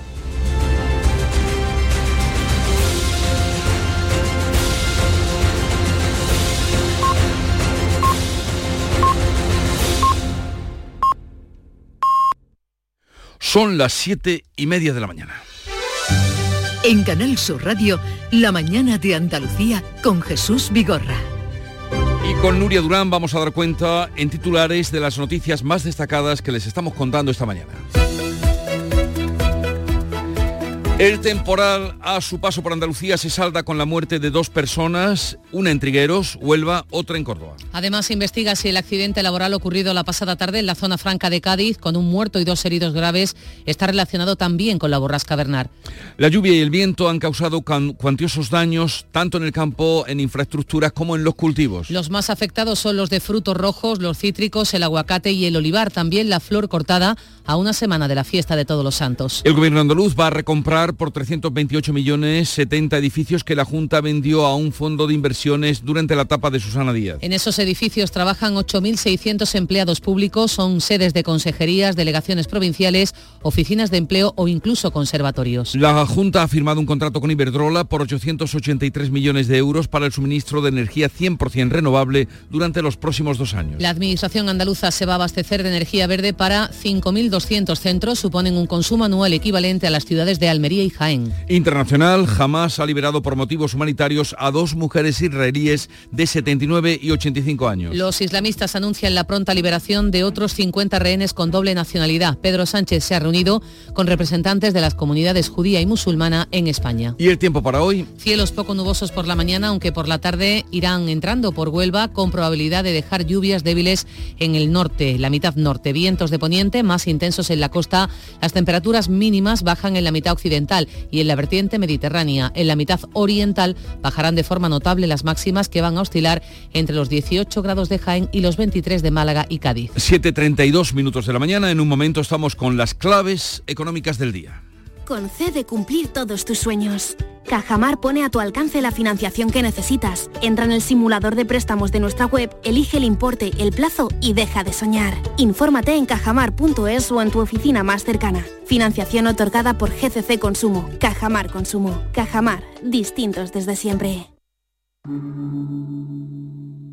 Son las siete y media de la mañana. En Canal Sur Radio, La mañana de Andalucía con Jesús Vigorra. Y con Nuria Durán vamos a dar cuenta en titulares de las noticias más destacadas que les estamos contando esta mañana. El temporal a su paso por Andalucía se salda con la muerte de dos personas, una en Trigueros, Huelva, otra en Córdoba. Además, se investiga si el accidente laboral ocurrido la pasada tarde en la zona franca de Cádiz, con un muerto y dos heridos graves, está relacionado también con la borrasca Bernard. La lluvia y el viento han causado cuantiosos daños tanto en el campo, en infraestructuras como en los cultivos. Los más afectados son los de frutos rojos, los cítricos, el aguacate y el olivar, también la flor cortada a una semana de la fiesta de Todos los Santos. El gobierno andaluz va a recomprar por 328 millones 70 edificios que la Junta vendió a un fondo de inversiones durante la etapa de Susana Díaz. En esos edificios trabajan 8.600 empleados públicos, son sedes de consejerías, delegaciones provinciales, oficinas de empleo o incluso conservatorios. La Junta ha firmado un contrato con Iberdrola por 883 millones de euros para el suministro de energía 100% renovable durante los próximos dos años. La Administración andaluza se va a abastecer de energía verde para 5.200 centros, suponen un consumo anual equivalente a las ciudades de Almería y Jaén. Internacional jamás ha liberado por motivos humanitarios a dos mujeres israelíes de 79 y 85 años. Los islamistas anuncian la pronta liberación de otros 50 rehenes con doble nacionalidad. Pedro Sánchez se ha reunido con representantes de las comunidades judía y musulmana en España. ¿Y el tiempo para hoy? Cielos poco nubosos por la mañana, aunque por la tarde irán entrando por Huelva con probabilidad de dejar lluvias débiles en el norte, la mitad norte. Vientos de poniente más intensos en la costa. Las temperaturas mínimas bajan en la mitad occidental y en la vertiente mediterránea. En la mitad oriental bajarán de forma notable las máximas que van a oscilar entre los 18 grados de Jaén y los 23 de Málaga y Cádiz. 7.32 minutos de la mañana. En un momento estamos con las claves económicas del día. Concede cumplir todos tus sueños. Cajamar pone a tu alcance la financiación que necesitas. Entra en el simulador de préstamos de nuestra web, elige el importe, el plazo y deja de soñar. Infórmate en cajamar.es o en tu oficina más cercana. Financiación otorgada por GCC Consumo. Cajamar Consumo. Cajamar. Distintos desde siempre.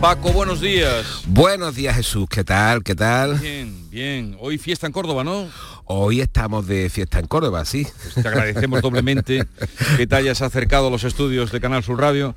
Paco, buenos días. Buenos días Jesús, ¿qué tal? ¿Qué tal? Bien, bien. Hoy fiesta en Córdoba, ¿no? Hoy estamos de fiesta en Córdoba, sí. Pues te agradecemos doblemente que te hayas acercado a los estudios de Canal Sur Radio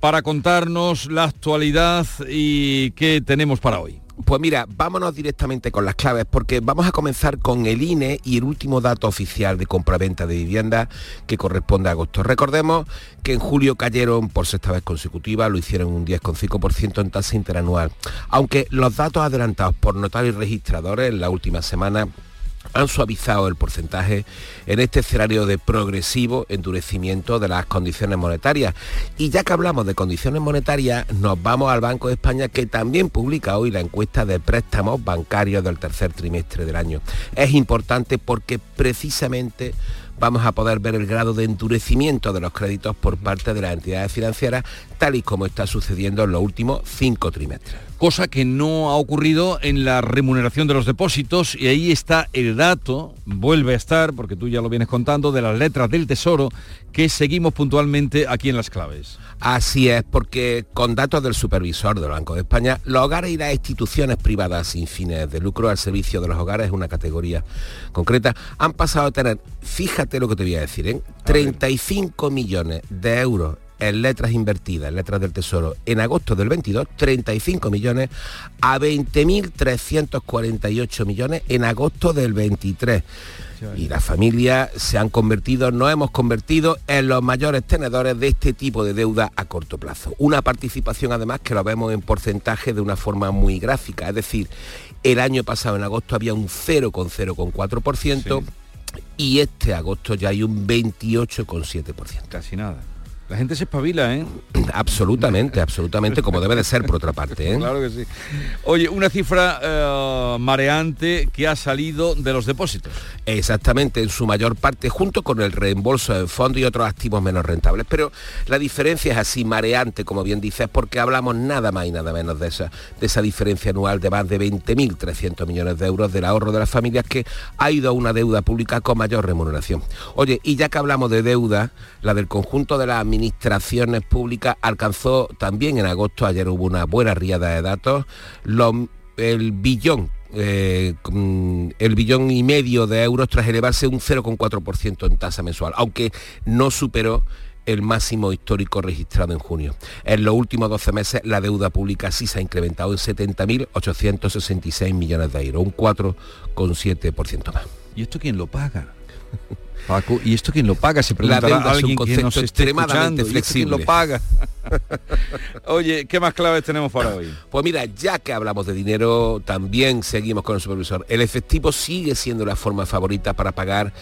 para contarnos la actualidad y qué tenemos para hoy. Pues mira, vámonos directamente con las claves porque vamos a comenzar con el INE y el último dato oficial de compraventa de vivienda que corresponde a agosto. Recordemos que en julio cayeron por sexta vez consecutiva, lo hicieron un 10,5% en tasa interanual. Aunque los datos adelantados por notarios registradores en la última semana han suavizado el porcentaje en este escenario de progresivo endurecimiento de las condiciones monetarias. Y ya que hablamos de condiciones monetarias, nos vamos al Banco de España que también publica hoy la encuesta de préstamos bancarios del tercer trimestre del año. Es importante porque precisamente vamos a poder ver el grado de endurecimiento de los créditos por parte de las entidades financieras, tal y como está sucediendo en los últimos cinco trimestres cosa que no ha ocurrido en la remuneración de los depósitos y ahí está el dato, vuelve a estar, porque tú ya lo vienes contando, de las letras del Tesoro que seguimos puntualmente aquí en las claves. Así es, porque con datos del supervisor del Banco de España, los hogares y las instituciones privadas sin fines de lucro al servicio de los hogares es una categoría concreta, han pasado a tener, fíjate lo que te voy a decir, ¿eh? 35 millones de euros en letras invertidas, en letras del Tesoro, en agosto del 22, 35 millones a 20.348 millones en agosto del 23. Y las familias se han convertido, nos hemos convertido en los mayores tenedores de este tipo de deuda a corto plazo. Una participación además que lo vemos en porcentaje de una forma muy gráfica, es decir, el año pasado en agosto había un 0,04% y este agosto ya hay un 28,7%. Casi nada. La gente se espabila, ¿eh? Absolutamente, absolutamente, como debe de ser por otra parte. ¿eh? Claro que sí. Oye, una cifra eh, mareante que ha salido de los depósitos. Exactamente, en su mayor parte, junto con el reembolso de fondos y otros activos menos rentables. Pero la diferencia es así mareante, como bien dices, porque hablamos nada más y nada menos de esa, de esa diferencia anual de más de 20.300 millones de euros del ahorro de las familias que ha ido a una deuda pública con mayor remuneración. Oye, y ya que hablamos de deuda, la del conjunto de la administración administraciones públicas alcanzó también en agosto, ayer hubo una buena riada de datos, el billón eh, el billón y medio de euros tras elevarse un 0,4% en tasa mensual, aunque no superó el máximo histórico registrado en junio. En los últimos 12 meses la deuda pública sí se ha incrementado en 70.866 millones de euros, un 4,7% más. ¿Y esto quién lo paga? Paco, ¿y esto quién lo paga? Se pregunta la alguien que nos extremadamente flexible. ¿Quién lo paga? Oye, ¿qué más claves tenemos para hoy? Pues mira, ya que hablamos de dinero, también seguimos con el supervisor. El efectivo sigue siendo la forma favorita para pagar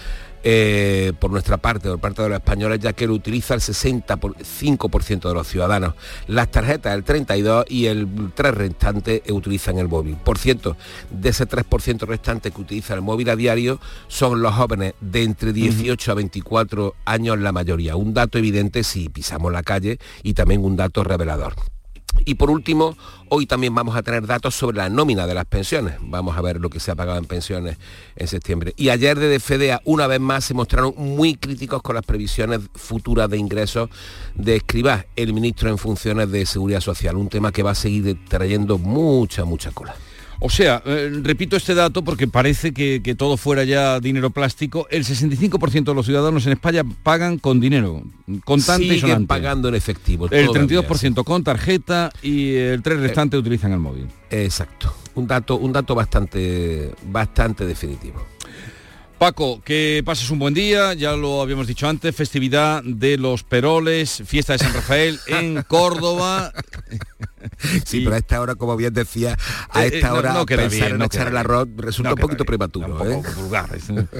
eh, por nuestra parte, por parte de los españoles, ya que lo utiliza el 65% de los ciudadanos. Las tarjetas, el 32% y el 3% restante utilizan el móvil. Por cierto, de ese 3% restante que utiliza el móvil a diario, son los jóvenes de entre 18 a 24 años la mayoría. Un dato evidente si pisamos la calle y también un dato revelador. Y por último, hoy también vamos a tener datos sobre la nómina de las pensiones. Vamos a ver lo que se ha pagado en pensiones en septiembre. Y ayer desde FEDEA una vez más se mostraron muy críticos con las previsiones futuras de ingresos de Escribá, el ministro en funciones de Seguridad Social, un tema que va a seguir trayendo mucha, mucha cola. O sea, eh, repito este dato porque parece que, todo fuera ya dinero plástico. El 65% de los ciudadanos en España pagan con dinero, contante y sonante. pagando en efectivo. El 32% con tarjeta y el 3 restante utilizan el móvil. Exacto. Un dato, un dato bastante, bastante definitivo. Paco, que pases un buen día, ya lo habíamos dicho antes, festividad de los Peroles, fiesta de San Rafael en Córdoba. Sí, pero a esta hora, como bien decía, a eh, eh, esta hora pensar en echar el arroz resulta un poquito prematuro. ¿eh?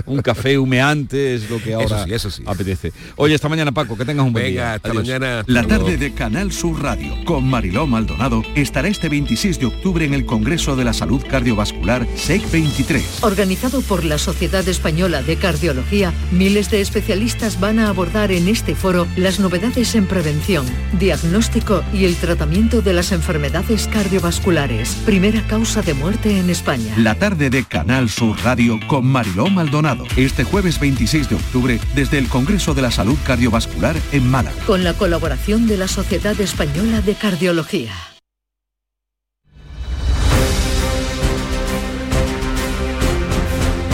un, café humeante es lo que ahora apetece. Oye, esta mañana, Paco, que tengas un buen día. Hasta mañana. La tarde de Canal Sur Radio con Mariló Maldonado estará este 26 de octubre en el Congreso de la Salud Cardiovascular SEC 23. Organizado por la Sociedad Española de Cardiología, miles de especialistas van a abordar en este foro las novedades en prevención, diagnóstico y el tratamiento de las enfermedades cardiovasculares, primera causa de muerte en España. La tarde de Canal Sur Radio con Mariló Maldonado, este jueves 26 de octubre desde el Congreso de la Salud Cardiovascular en Málaga. Con la colaboración de la Sociedad Española de Cardiología.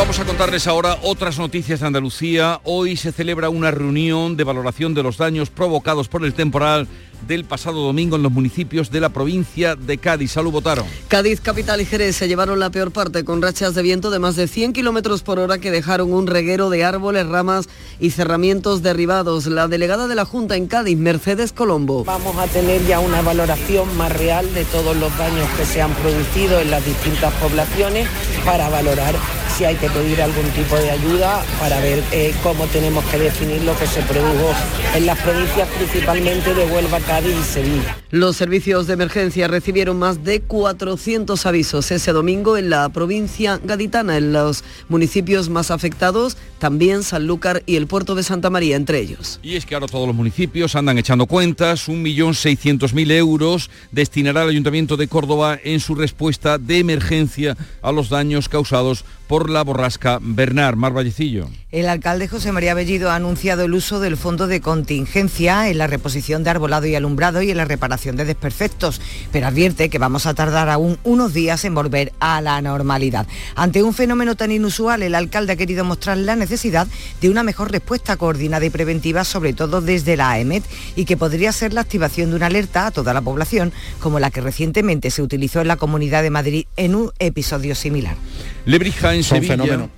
Vamos a contarles ahora otras noticias de Andalucía. Hoy se celebra una reunión de valoración de los daños provocados por el temporal del pasado domingo en los municipios de la provincia de Cádiz. Salud, votaron. Cádiz, Capital y Jerez se llevaron la peor parte con rachas de viento de más de 100 kilómetros por hora que dejaron un reguero de árboles, ramas y cerramientos derribados. La delegada de la Junta en Cádiz, Mercedes Colombo. Vamos a tener ya una valoración más real de todos los daños que se han producido en las distintas poblaciones para valorar si hay que pedir algún tipo de ayuda para ver eh, cómo tenemos que definir lo que se produjo en las provincias principalmente de Huelva, Cádiz y Sevilla. Los servicios de emergencia recibieron más de 400 avisos ese domingo en la provincia gaditana, en los municipios más afectados, también Sanlúcar y el puerto de Santa María entre ellos. Y es que ahora todos los municipios andan echando cuentas, 1.600.000 euros destinará el Ayuntamiento de Córdoba en su respuesta de emergencia a los daños causados por la borrasca Bernard. Mar Vallecillo. El alcalde José María Bellido ha anunciado el uso del fondo de contingencia en la reposición de arbolado y alumbrado y en la reparación de desperfectos, pero advierte que vamos a tardar aún unos días en volver a la normalidad. Ante un fenómeno tan inusual, el alcalde ha querido mostrar la necesidad de una mejor respuesta coordinada y preventiva, sobre todo desde la AEMET, y que podría ser la activación de una alerta a toda la población, como la que recientemente se utilizó en la Comunidad de Madrid en un episodio similar. Lebrija en Son Sevilla. fenómenos.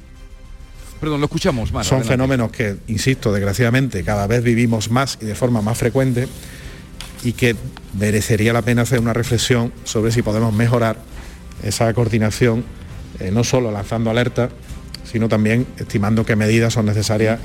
Perdón, lo escuchamos, Mar, Son adelante. fenómenos que, insisto, desgraciadamente cada vez vivimos más y de forma más frecuente y que merecería la pena hacer una reflexión sobre si podemos mejorar esa coordinación, eh, no solo lanzando alertas, sino también estimando qué medidas son necesarias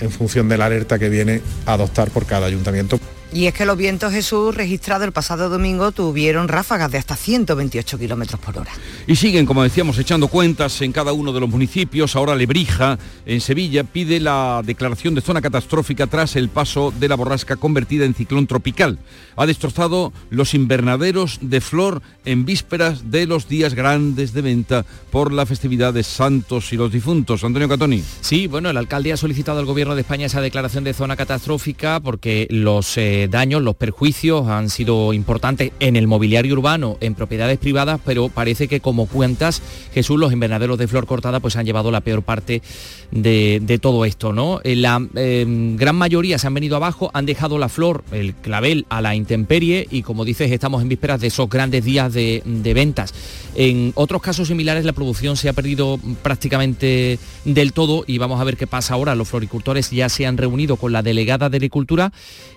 en función de la alerta que viene a adoptar por cada ayuntamiento. Y es que los vientos Jesús registrados el pasado domingo tuvieron ráfagas de hasta 128 kilómetros por hora. Y siguen, como decíamos, echando cuentas en cada uno de los municipios. Ahora Lebrija, en Sevilla, pide la declaración de zona catastrófica tras el paso de la borrasca convertida en ciclón tropical. Ha destrozado los invernaderos de flor en vísperas de los días grandes de venta por la festividad de Santos y los difuntos. Antonio Catoni. Sí, bueno, el alcalde ha solicitado al gobierno de España esa declaración de zona catastrófica porque los eh, daños, los perjuicios han sido importantes en el mobiliario urbano, en propiedades privadas, pero parece que como cuentas, Jesús, los invernaderos de flor cortada pues han llevado la peor parte de, todo esto, ¿no? Eh, La eh, gran mayoría se han venido abajo, han dejado la flor, el clavel, a la intemperie y como dices, estamos en vísperas de esos grandes días de ventas. En otros casos similares la producción se ha perdido prácticamente del todo y vamos a ver qué pasa ahora. Los floricultores ya se han reunido con la delegada de Agricultura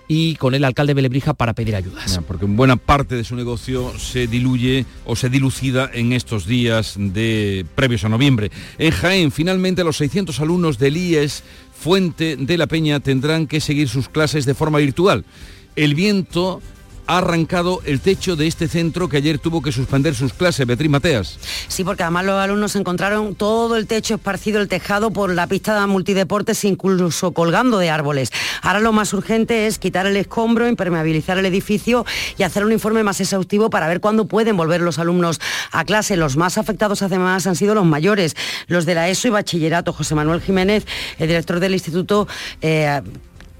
y con el alcalde de Lebrija para pedir ayudas. Ya, Porque buena parte de su negocio se diluye o se dilucida en estos días de previos a noviembre. En Jaén, finalmente los 600 alumnos del IES Fuente de la Peña tendrán que seguir sus clases de forma virtual. El viento ha arrancado el techo de este centro que ayer tuvo que suspender sus clases. Beatriz Mateas. Sí, porque además los alumnos encontraron todo el techo esparcido, el tejado por la pista de multideportes, incluso colgando de árboles. Ahora lo más urgente es quitar el escombro, impermeabilizar el edificio y hacer un informe más exhaustivo para ver cuándo pueden volver los alumnos a clase. Los más afectados además han sido los mayores, los de la ESO y bachillerato. José Manuel Jiménez, el director del instituto, eh,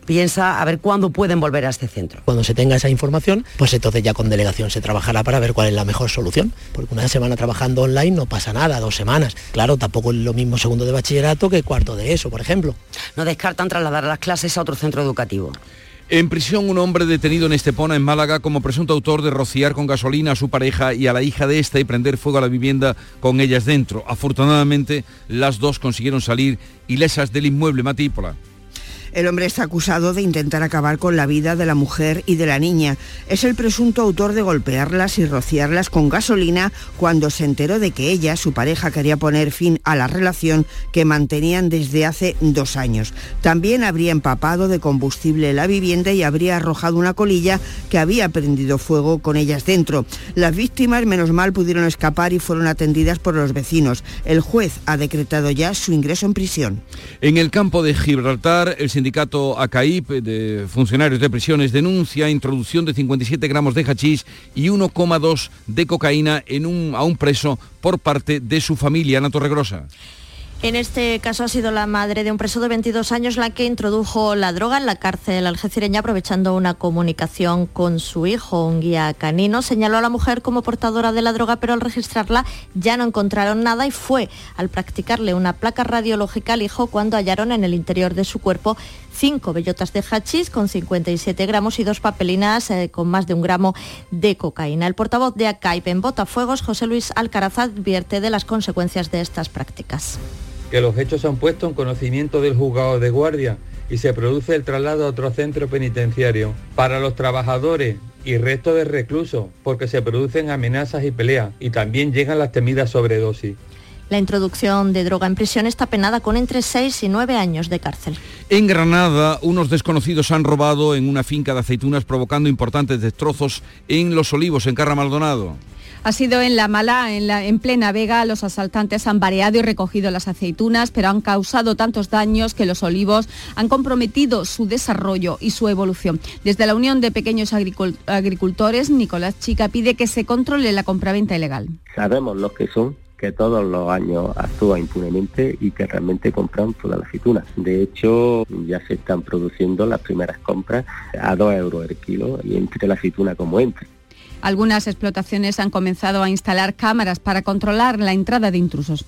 piensa a ver cuándo pueden volver a este centro. Cuando se tenga esa información, pues entonces ya con delegación se trabajará para ver cuál es la mejor solución. Porque una semana trabajando online no pasa nada, dos semanas. Claro, tampoco es lo mismo segundo de bachillerato que cuarto de eso, por ejemplo. No descartan trasladar las clases a otro centro educativo. En prisión un hombre detenido en Estepona, en Málaga, como presunto autor de rociar con gasolina a su pareja y a la hija de esta y prender fuego a la vivienda con ellas dentro. Afortunadamente, las dos consiguieron salir ilesas del inmueble Matípola. El hombre está acusado de intentar acabar con la vida de la mujer y de la niña. Es el presunto autor de golpearlas y rociarlas con gasolina cuando se enteró de que ella, su pareja, quería poner fin a la relación que mantenían desde hace dos años. También habría empapado de combustible la vivienda y habría arrojado una colilla que había prendido fuego con ellas dentro. Las víctimas, menos mal, pudieron escapar y fueron atendidas por los vecinos. El juez ha decretado ya su ingreso en prisión. En el campo de Gibraltar, el ACAIP de funcionarios de prisiones denuncia introducción de 57 gramos de hachís y 1,2 de cocaína en un, a un preso por parte de su familia, Ana Torregrosa. En este caso ha sido la madre de un preso de 22 años la que introdujo la droga en la cárcel algecireña aprovechando una comunicación con su hijo, un guía canino. Señaló a la mujer como portadora de la droga, pero al registrarla ya no encontraron nada y fue al practicarle una placa radiológica al hijo cuando hallaron en el interior de su cuerpo cinco bellotas de hachís con 57 gramos y dos papelinas eh, con más de un gramo de cocaína. El portavoz de ACAIP en Botafuegos, José Luis Alcaraz, advierte de las consecuencias de estas prácticas que los hechos se han puesto en conocimiento del juzgado de guardia y se produce el traslado a otro centro penitenciario. Para los trabajadores y resto de reclusos, porque se producen amenazas y peleas y también llegan las temidas sobredosis. La introducción de droga en prisión está penada con entre 6 y 9 años de cárcel. En Granada, unos desconocidos han robado en una finca de aceitunas provocando importantes destrozos en Los Olivos, en Carra Maldonado. Ha sido en La Mala, en, plena Vega, los asaltantes han variado y recogido las aceitunas, pero han causado tantos daños que los olivos han comprometido su desarrollo y su evolución. Desde la Unión de Pequeños Agricultores, Nicolás Chica pide que se controle la compraventa ilegal. Sabemos lo que son que todos los años actúa impunemente y que realmente compran toda la aceituna. De hecho, ya se están produciendo las primeras compras a 2 euros el kilo y entre la aceituna como entre. Algunas explotaciones han comenzado a instalar cámaras para controlar la entrada de intrusos.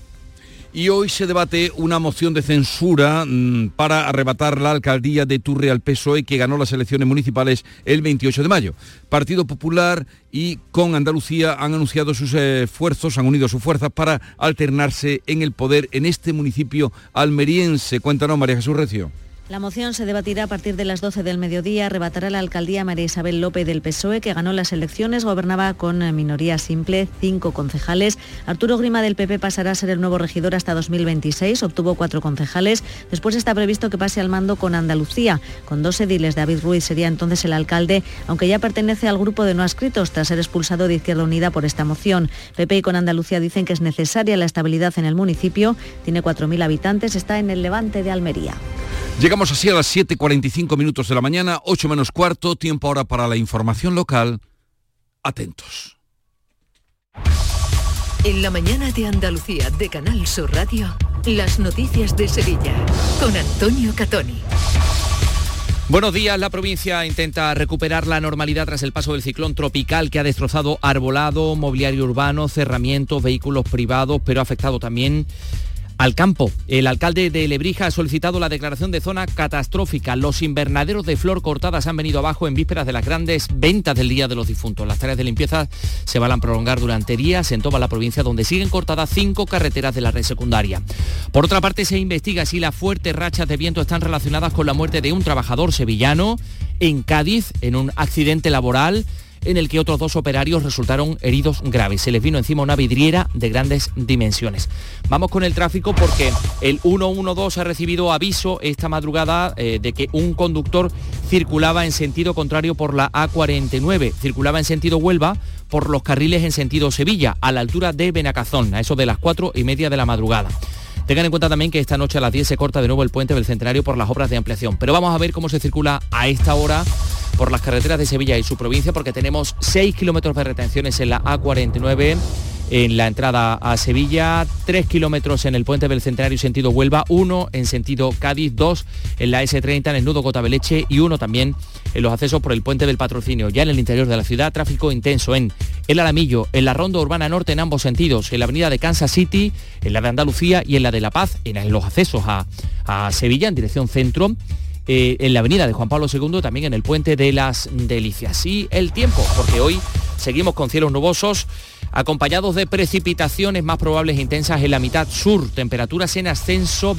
Y hoy se debate una moción de censura mm, para arrebatar la alcaldía de Turre al PSOE que ganó las elecciones municipales el 28 de mayo. Partido Popular y con Andalucía han anunciado sus esfuerzos, han unido sus fuerzas para alternarse en el poder en este municipio almeriense. Cuéntanos, María Jesús Recio. La moción se debatirá a partir de las 12 del mediodía. Arrebatará la alcaldía María Isabel López del PSOE, que ganó las elecciones, gobernaba con minoría simple, cinco concejales. Arturo Grima del PP pasará a ser el nuevo regidor hasta 2026, obtuvo cuatro concejales. Después está previsto que pase al mando con Andalucía. Con dos ediles, David Ruiz sería entonces el alcalde, aunque ya pertenece al grupo de no adscritos tras ser expulsado de Izquierda Unida por esta moción. PP y con Andalucía dicen que es necesaria la estabilidad en el municipio. Tiene 4.000 habitantes, está en el levante de Almería. Así a las 7.45 minutos de la mañana, 8 menos cuarto, tiempo ahora para la información local. Atentos. En la mañana de Andalucía de Canal Sur Radio, las noticias de Sevilla con Antonio Catoni. Buenos días. La provincia intenta recuperar la normalidad tras el paso del ciclón tropical que ha destrozado arbolado, mobiliario urbano, cerramientos, vehículos privados, pero ha afectado también al campo. El alcalde de Lebrija ha solicitado la declaración de zona catastrófica. Los invernaderos de flor cortadas han venido abajo en vísperas de las grandes ventas del Día de los Difuntos. Las tareas de limpieza se van a prolongar durante días en toda la provincia donde siguen cortadas cinco carreteras de la red secundaria. Por otra parte, se investiga si las fuertes rachas de viento están relacionadas con la muerte de un trabajador sevillano en Cádiz en un accidente laboral en el que otros dos operarios resultaron heridos graves. Se les vino encima una vidriera de grandes dimensiones. Vamos con el tráfico porque el 112 ha recibido aviso esta madrugada eh, de que un conductor circulaba en sentido contrario por la A49, circulaba en sentido Huelva por los carriles en sentido Sevilla, a la altura de Benacazón, a eso de las cuatro y media de la madrugada. Tengan en cuenta también que esta noche a las 10 se corta de nuevo el puente del Centenario por las obras de ampliación. Pero vamos a ver cómo se circula a esta hora por las carreteras de Sevilla y su provincia, porque tenemos 6 kilómetros de retenciones en la A49 en la entrada a Sevilla, 3 kilómetros en el puente del Centenario sentido Huelva, 1 en sentido Cádiz, 2 en la S30 en el nudo Cotabeleche y 1 también en los accesos por el puente del Patrocinio. Ya en el interior de la ciudad, tráfico intenso en el Alamillo, en la Ronda Urbana Norte en ambos sentidos, en la avenida de Kansas City, en la de Andalucía y en la de La Paz, en los accesos a, a Sevilla en dirección centro eh, en la avenida de Juan Pablo II, también en el puente de las Delicias. Y el tiempo, porque hoy seguimos con cielos nubosos, acompañados de precipitaciones más probables e intensas en la mitad sur, temperaturas en ascenso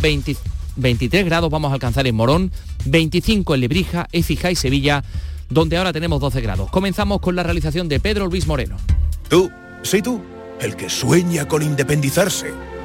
23 grados vamos a alcanzar en Morón, 25 en Lebrija, Écija y Sevilla, donde ahora tenemos 12 grados. Comenzamos con la realización de Pedro Luis Moreno. Tú, sí tú, el que sueña con independizarse.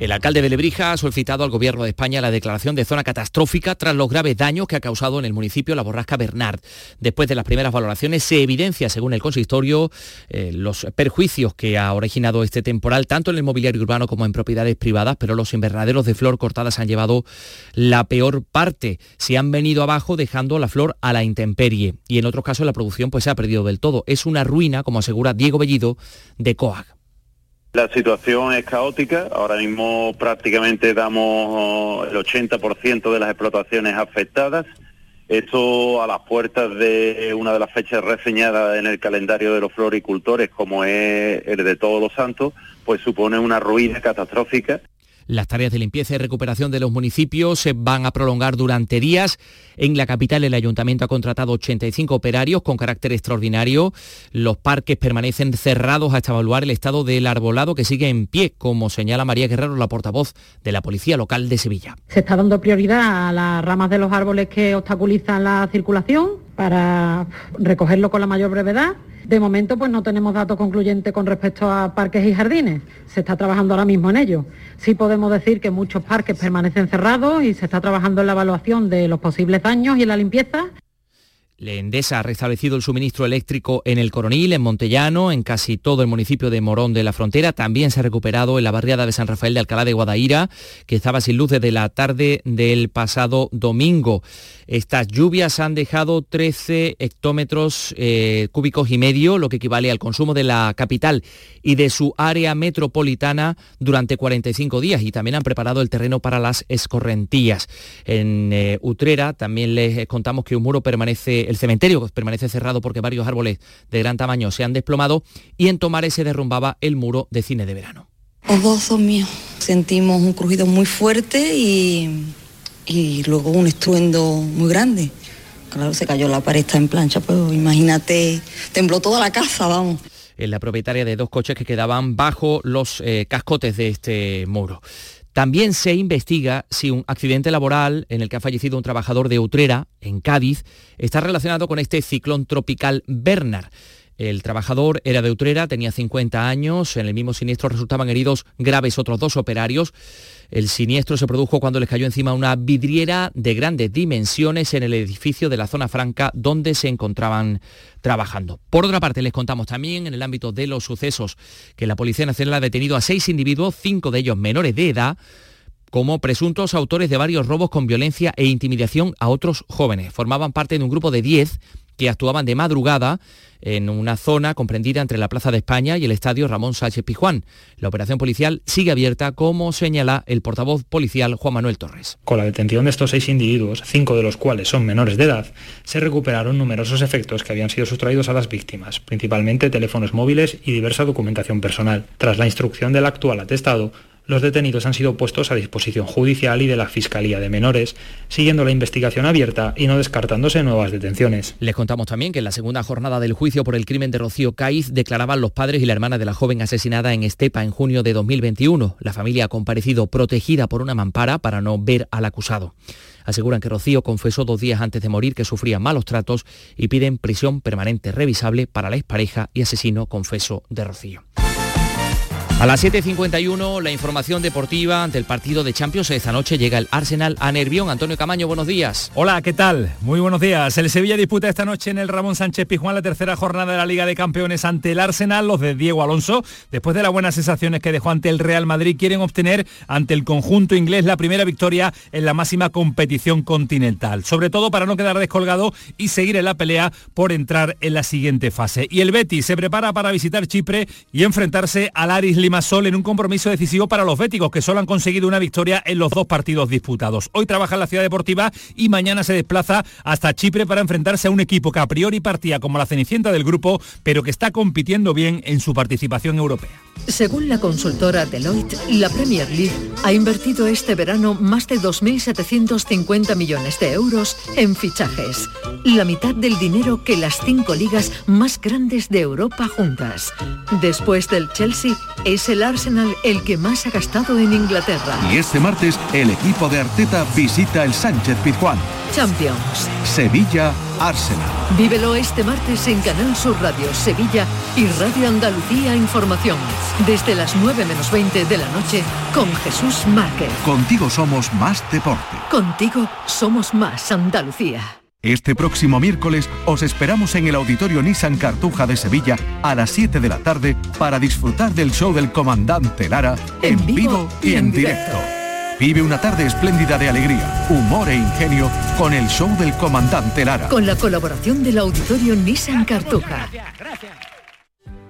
El alcalde de Lebrija ha solicitado al Gobierno de España la declaración de zona catastrófica tras los graves daños que ha causado en el municipio la borrasca Bernard. Después de las primeras valoraciones se evidencia, según el consistorio, eh, los perjuicios que ha originado este temporal, tanto en el mobiliario urbano como en propiedades privadas, pero los invernaderos de flor cortadas han llevado la peor parte. Se han venido abajo dejando la flor a la intemperie y en otros casos la producción pues se ha perdido del todo. Es una ruina, como asegura Diego Bellido, de COAG. La situación es caótica, ahora mismo prácticamente damos el 80% de las explotaciones afectadas, eso a las puertas de una de las fechas reseñadas en el calendario de los floricultores, como es el de Todos los Santos, pues supone una ruina catastrófica. Las tareas de limpieza y recuperación de los municipios se van a prolongar durante días. En la capital el ayuntamiento ha contratado 85 operarios con carácter extraordinario. Los parques permanecen cerrados hasta evaluar el estado del arbolado que sigue en pie, como señala María Guerrero, la portavoz de la Policía Local de Sevilla. Se está dando prioridad a las ramas de los árboles que obstaculizan la circulación para recogerlo con la mayor brevedad de momento, pues no tenemos datos concluyentes con respecto a parques y jardines. Se está trabajando ahora mismo en ello. Sí podemos decir que muchos parques permanecen cerrados y se está trabajando en la evaluación de los posibles daños y en la limpieza. Endesa ha restablecido el suministro eléctrico en el Coronil, en Montellano, en casi todo el municipio de Morón de la Frontera. También se ha recuperado en la barriada de San Rafael de Alcalá de Guadaira, que estaba sin luz desde la tarde del pasado domingo. Estas lluvias han dejado 13 hectómetros eh, cúbicos y medio, lo que equivale al consumo de la capital y de su área metropolitana durante 45 días y también han preparado el terreno para las escorrentías. En eh, Utrera también les contamos que un muro permanece el cementerio permanece cerrado porque varios árboles de gran tamaño se han desplomado y en Tomares se derrumbaba el muro de cine de verano. Los dos son míos. Sentimos un crujido muy fuerte y, y luego un estruendo muy grande. Claro, se cayó la pared, está en plancha, pues imagínate, tembló toda la casa, vamos. Es la propietaria de dos coches que quedaban bajo los eh, cascotes de este muro. También se investiga si un accidente laboral en el que ha fallecido un trabajador de Utrera, en Cádiz, está relacionado con este ciclón tropical Bernard. El trabajador era de Utrera, tenía 50 años, en el mismo siniestro resultaban heridos graves otros dos operarios. El siniestro se produjo cuando les cayó encima una vidriera de grandes dimensiones en el edificio de la zona franca donde se encontraban trabajando. Por otra parte, les contamos también en el ámbito de los sucesos que la Policía Nacional ha detenido a seis individuos, cinco de ellos menores de edad, como presuntos autores de varios robos con violencia e intimidación a otros jóvenes. Formaban parte de un grupo de diez que actuaban de madrugada en una zona comprendida entre la Plaza de España y el Estadio Ramón Sánchez Pijuán. La operación policial sigue abierta, como señala el portavoz policial Juan Manuel Torres. Con la detención de estos seis individuos, cinco de los cuales son menores de edad, se recuperaron numerosos efectos que habían sido sustraídos a las víctimas, principalmente teléfonos móviles y diversa documentación personal. Tras la instrucción del actual atestado, los detenidos han sido puestos a disposición judicial y de la Fiscalía de Menores, siguiendo la investigación abierta y no descartándose nuevas detenciones. Les contamos también que en la segunda jornada del juicio por el crimen de Rocío Caiz declaraban los padres y la hermana de la joven asesinada en Estepa en junio de 2021. La familia ha comparecido protegida por una mampara para no ver al acusado. Aseguran que Rocío confesó dos días antes de morir que sufría malos tratos y piden prisión permanente revisable para la expareja y asesino confeso de Rocío. A las 7.51 la información deportiva ante el partido de Champions. Esta noche llega el Arsenal a Nervión. Antonio Camaño, buenos días. Hola, ¿qué tal? Muy buenos días. El Sevilla disputa esta noche en el Ramón Sánchez Pizjuán la tercera jornada de la Liga de Campeones ante el Arsenal. Los de Diego Alonso, después de las buenas sensaciones que dejó ante el Real Madrid, quieren obtener ante el conjunto inglés la primera victoria en la máxima competición continental. Sobre todo para no quedar descolgado y seguir en la pelea por entrar en la siguiente fase. Y el Betis se prepara para visitar Chipre y enfrentarse al Aris Limasol en un compromiso decisivo para los béticos, que solo han conseguido una victoria en los dos partidos disputados. Hoy trabaja en la ciudad deportiva y mañana se desplaza hasta Chipre para enfrentarse a un equipo que a priori partía como la cenicienta del grupo, pero que está compitiendo bien en su participación europea. Según la consultora Deloitte, la Premier League ha invertido este verano más de 2.750 millones de euros en fichajes, la mitad del dinero que las cinco ligas más grandes de Europa juntas. Después del Chelsea, es el Arsenal el que más ha gastado en Inglaterra. Y este martes el equipo de Arteta visita el Sánchez Pizjuán. Champions. Sevilla, Arsenal. Vívelo este martes en Canal Sur Radio Sevilla y Radio Andalucía Información. Desde las 9 menos 20 de la noche con Jesús Márquez. Contigo somos más deporte. Contigo somos más Andalucía. Este próximo miércoles os esperamos en el Auditorio Nissan Cartuja de Sevilla a las 7 de la tarde para disfrutar del show del comandante Lara en, vivo, y en directo. Vive una tarde espléndida de alegría, humor e ingenio con el show del comandante Lara. Con la colaboración del Auditorio Nissan Cartuja.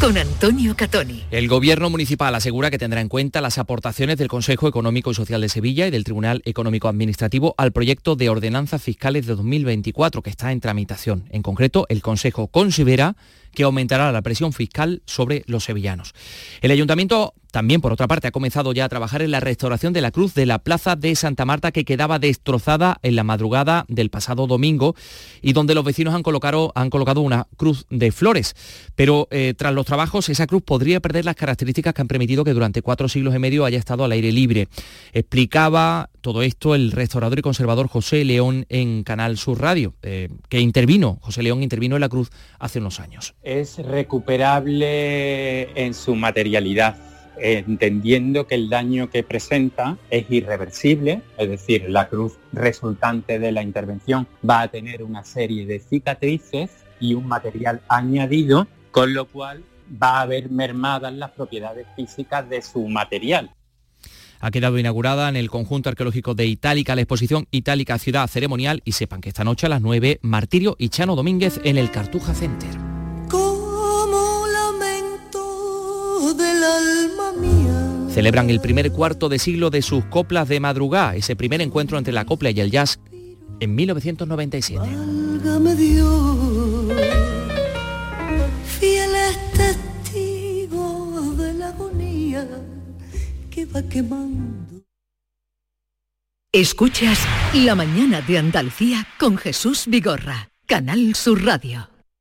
con Antonio Catoni. El Gobierno Municipal asegura que tendrá en cuenta las aportaciones del Consejo Económico y Social de Sevilla y del Tribunal Económico Administrativo al proyecto de ordenanzas fiscales de 2024 que está en tramitación. En concreto, el Consejo considera que aumentará la presión fiscal sobre los sevillanos. El ayuntamiento también, por otra parte, ha comenzado ya a trabajar en la restauración de la cruz de la Plaza de Santa Marta que quedaba destrozada en la madrugada del pasado domingo y donde los vecinos han colocado, una cruz de flores. Pero eh, tras los trabajos, esa cruz podría perder las características que han permitido que durante cuatro siglos y medio haya estado al aire libre. Explicaba todo esto el restaurador y conservador José León en Canal Sur Radio, eh, que intervino, José León intervino en la cruz hace unos años. Es recuperable en su materialidad entendiendo que el daño que presenta es irreversible, es decir, la cruz resultante de la intervención va a tener una serie de cicatrices y un material añadido, con lo cual va a haber mermadas las propiedades físicas de su material. Ha quedado inaugurada en el conjunto arqueológico de Itálica la exposición Itálica Ciudad Ceremonial y sepan que esta noche a las 9 Martirio y Chano Domínguez en el Cartuja Center. Alma mía. Celebran el primer cuarto de siglo de sus coplas de madrugada, ese primer encuentro entre la copla y el jazz en 1997. Válgame Dios, fieles testigos de la agonía que va quemando. Escuchas La mañana de Andalucía con Jesús Vigorra, Canal Sur Radio.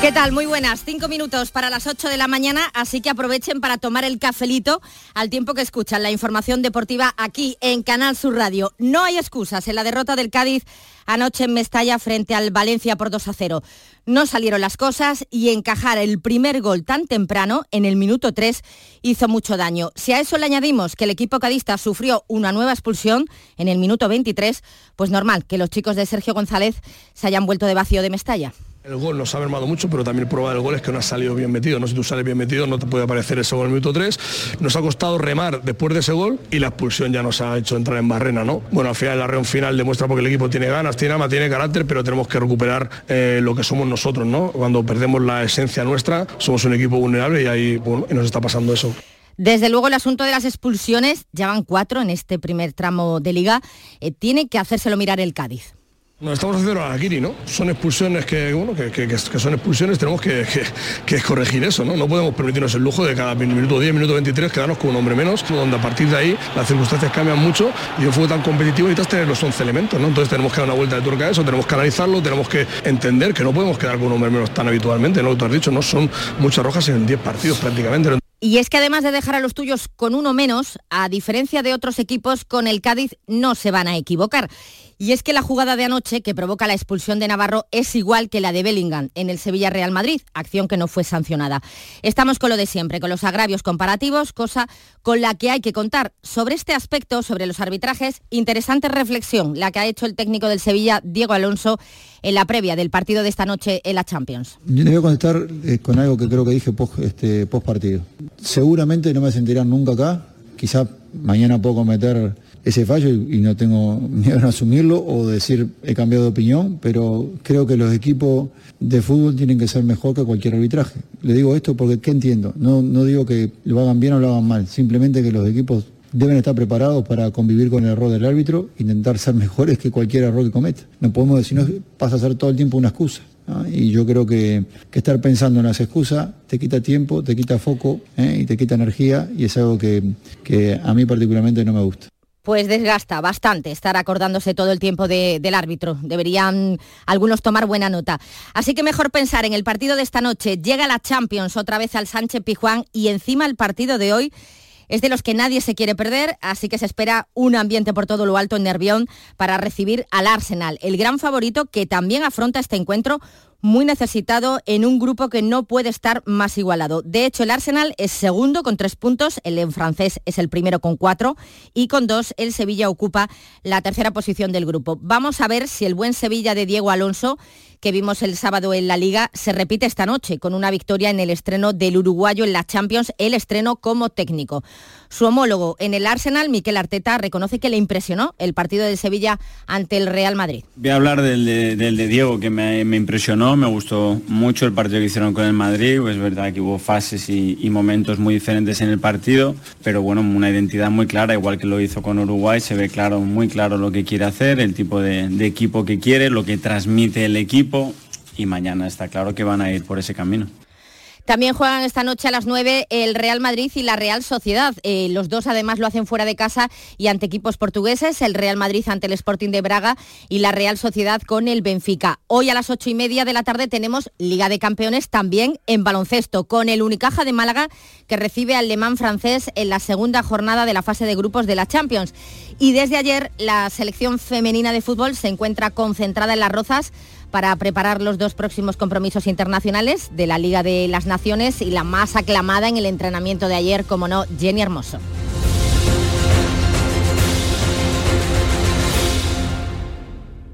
¿Qué tal? Muy buenas. Cinco minutos para las ocho de la mañana, así que aprovechen para tomar el cafelito al tiempo que escuchan la información deportiva aquí en Canal Sur Radio. No hay excusas en la derrota del Cádiz anoche en Mestalla frente al Valencia por 2 a 0. No salieron las cosas y encajar el primer gol tan temprano, en el minuto 3, hizo mucho daño. Si a eso le añadimos que el equipo cadista sufrió una nueva expulsión en el minuto 23, pues normal que los chicos de Sergio González se hayan vuelto de vacío de Mestalla. El gol nos ha mermado mucho, pero también prueba del gol es que no ha salido bien metido. No si tú sales bien metido, no te puede aparecer ese gol en el minuto 3. Nos ha costado remar después de ese gol y la expulsión ya nos ha hecho entrar en barrena, ¿no? Bueno, al final la reunión final demuestra porque el equipo tiene ganas, tiene ama, tiene carácter, pero tenemos que recuperar eh, lo que somos nosotros, ¿no? Cuando perdemos la esencia nuestra, somos un equipo vulnerable y ahí nos está pasando eso. Desde luego el asunto de las expulsiones, ya van cuatro en este primer tramo de liga, eh, tiene que hacérselo mirar el Cádiz. Nos estamos haciendo a la Kiri, ¿no? Son expulsiones que, bueno, que, que, que son expulsiones, tenemos que, corregir eso, ¿no? No podemos permitirnos el lujo de cada minuto 10, minuto 23 quedarnos con un hombre menos, donde a partir de ahí las circunstancias cambian mucho y un fútbol tan competitivo necesitas tener los 11 elementos, ¿no? Entonces tenemos que dar una vuelta de turca a eso, tenemos que analizarlo, tenemos que entender que no podemos quedar con un hombre menos tan habitualmente, ¿no? Que tú has dicho, ¿no? Son muchas rojas en 10 partidos prácticamente. Y es que además de dejar a los tuyos con uno menos, a diferencia de otros equipos, con el Cádiz no se van a equivocar. Y es que la jugada de anoche que provoca la expulsión de Navarro es igual que la de Bellingham en el Sevilla Real Madrid, acción que no fue sancionada. Estamos con lo de siempre, con los agravios comparativos, cosa con la que hay que contar. Sobre este aspecto, sobre los arbitrajes, interesante reflexión la que ha hecho el técnico del Sevilla, Diego Alonso, en la previa del partido de esta noche en la Champions. Yo le voy a contestar eh, con algo que creo que dije post, este, post partido. Seguramente no me sentirán nunca acá, quizá mañana puedo cometer ese fallo y, no tengo miedo en asumirlo o decir he cambiado de opinión, pero creo que los equipos de fútbol tienen que ser mejor que cualquier arbitraje. Le digo esto porque, ¿qué entiendo? No, digo que lo hagan bien o lo hagan mal, simplemente que los equipos deben estar preparados para convivir con el error del árbitro, intentar ser mejores que cualquier error que cometa. No podemos decir, no, pasa a ser todo el tiempo una excusa. Y yo creo que, estar pensando en las excusas te quita tiempo, te quita foco ¿eh? y te quita energía y es algo que a mí particularmente no me gusta pues desgasta bastante estar acordándose todo el tiempo del árbitro. Deberían algunos tomar buena nota. Así que mejor pensar en el partido de esta noche. Llega la Champions otra vez al Sánchez Pijuán y encima el partido de hoy es de los que nadie se quiere perder, así que se espera un ambiente por todo lo alto en Nervión para recibir al Arsenal, el gran favorito que también afronta este encuentro muy necesitado en un grupo que no puede estar más igualado. De hecho, el Arsenal es segundo con tres puntos, el en francés es el primero con cuatro y con dos el Sevilla ocupa la tercera posición del grupo. Vamos a ver si el buen Sevilla de Diego Alonso que vimos el sábado en la liga se repite esta noche con una victoria en el estreno del uruguayo en la Champions, el estreno como técnico. Su homólogo en el Arsenal, Miquel Arteta, reconoce que le impresionó el partido del Sevilla ante el Real Madrid. Voy a hablar del de, Diego, que me, impresionó, me gustó mucho el partido que hicieron con el Madrid, es verdad que hubo fases y, momentos muy diferentes en el partido, pero bueno, una identidad muy clara, igual que lo hizo con Uruguay, se ve claro, muy claro lo que quiere hacer, el tipo de, de equipo que quiere, lo que transmite el equipo y mañana está claro que van a ir por ese camino. También juegan esta noche a las 9 el Real Madrid y la Real Sociedad. Eh, los dos además lo hacen fuera de casa y ante equipos portugueses, el Real Madrid ante el Sporting de Braga y la Real Sociedad con el Benfica. Hoy a las 8 y media de la tarde tenemos Liga de Campeones también en baloncesto, con el Unicaja de Málaga que recibe al alemán francés en la segunda jornada de la fase de grupos de la Champions. Y desde ayer la selección femenina de fútbol se encuentra concentrada en las Rozas para preparar los dos próximos compromisos internacionales de la Liga de las Naciones y la más aclamada en el entrenamiento de ayer, como no, Jenny Hermoso.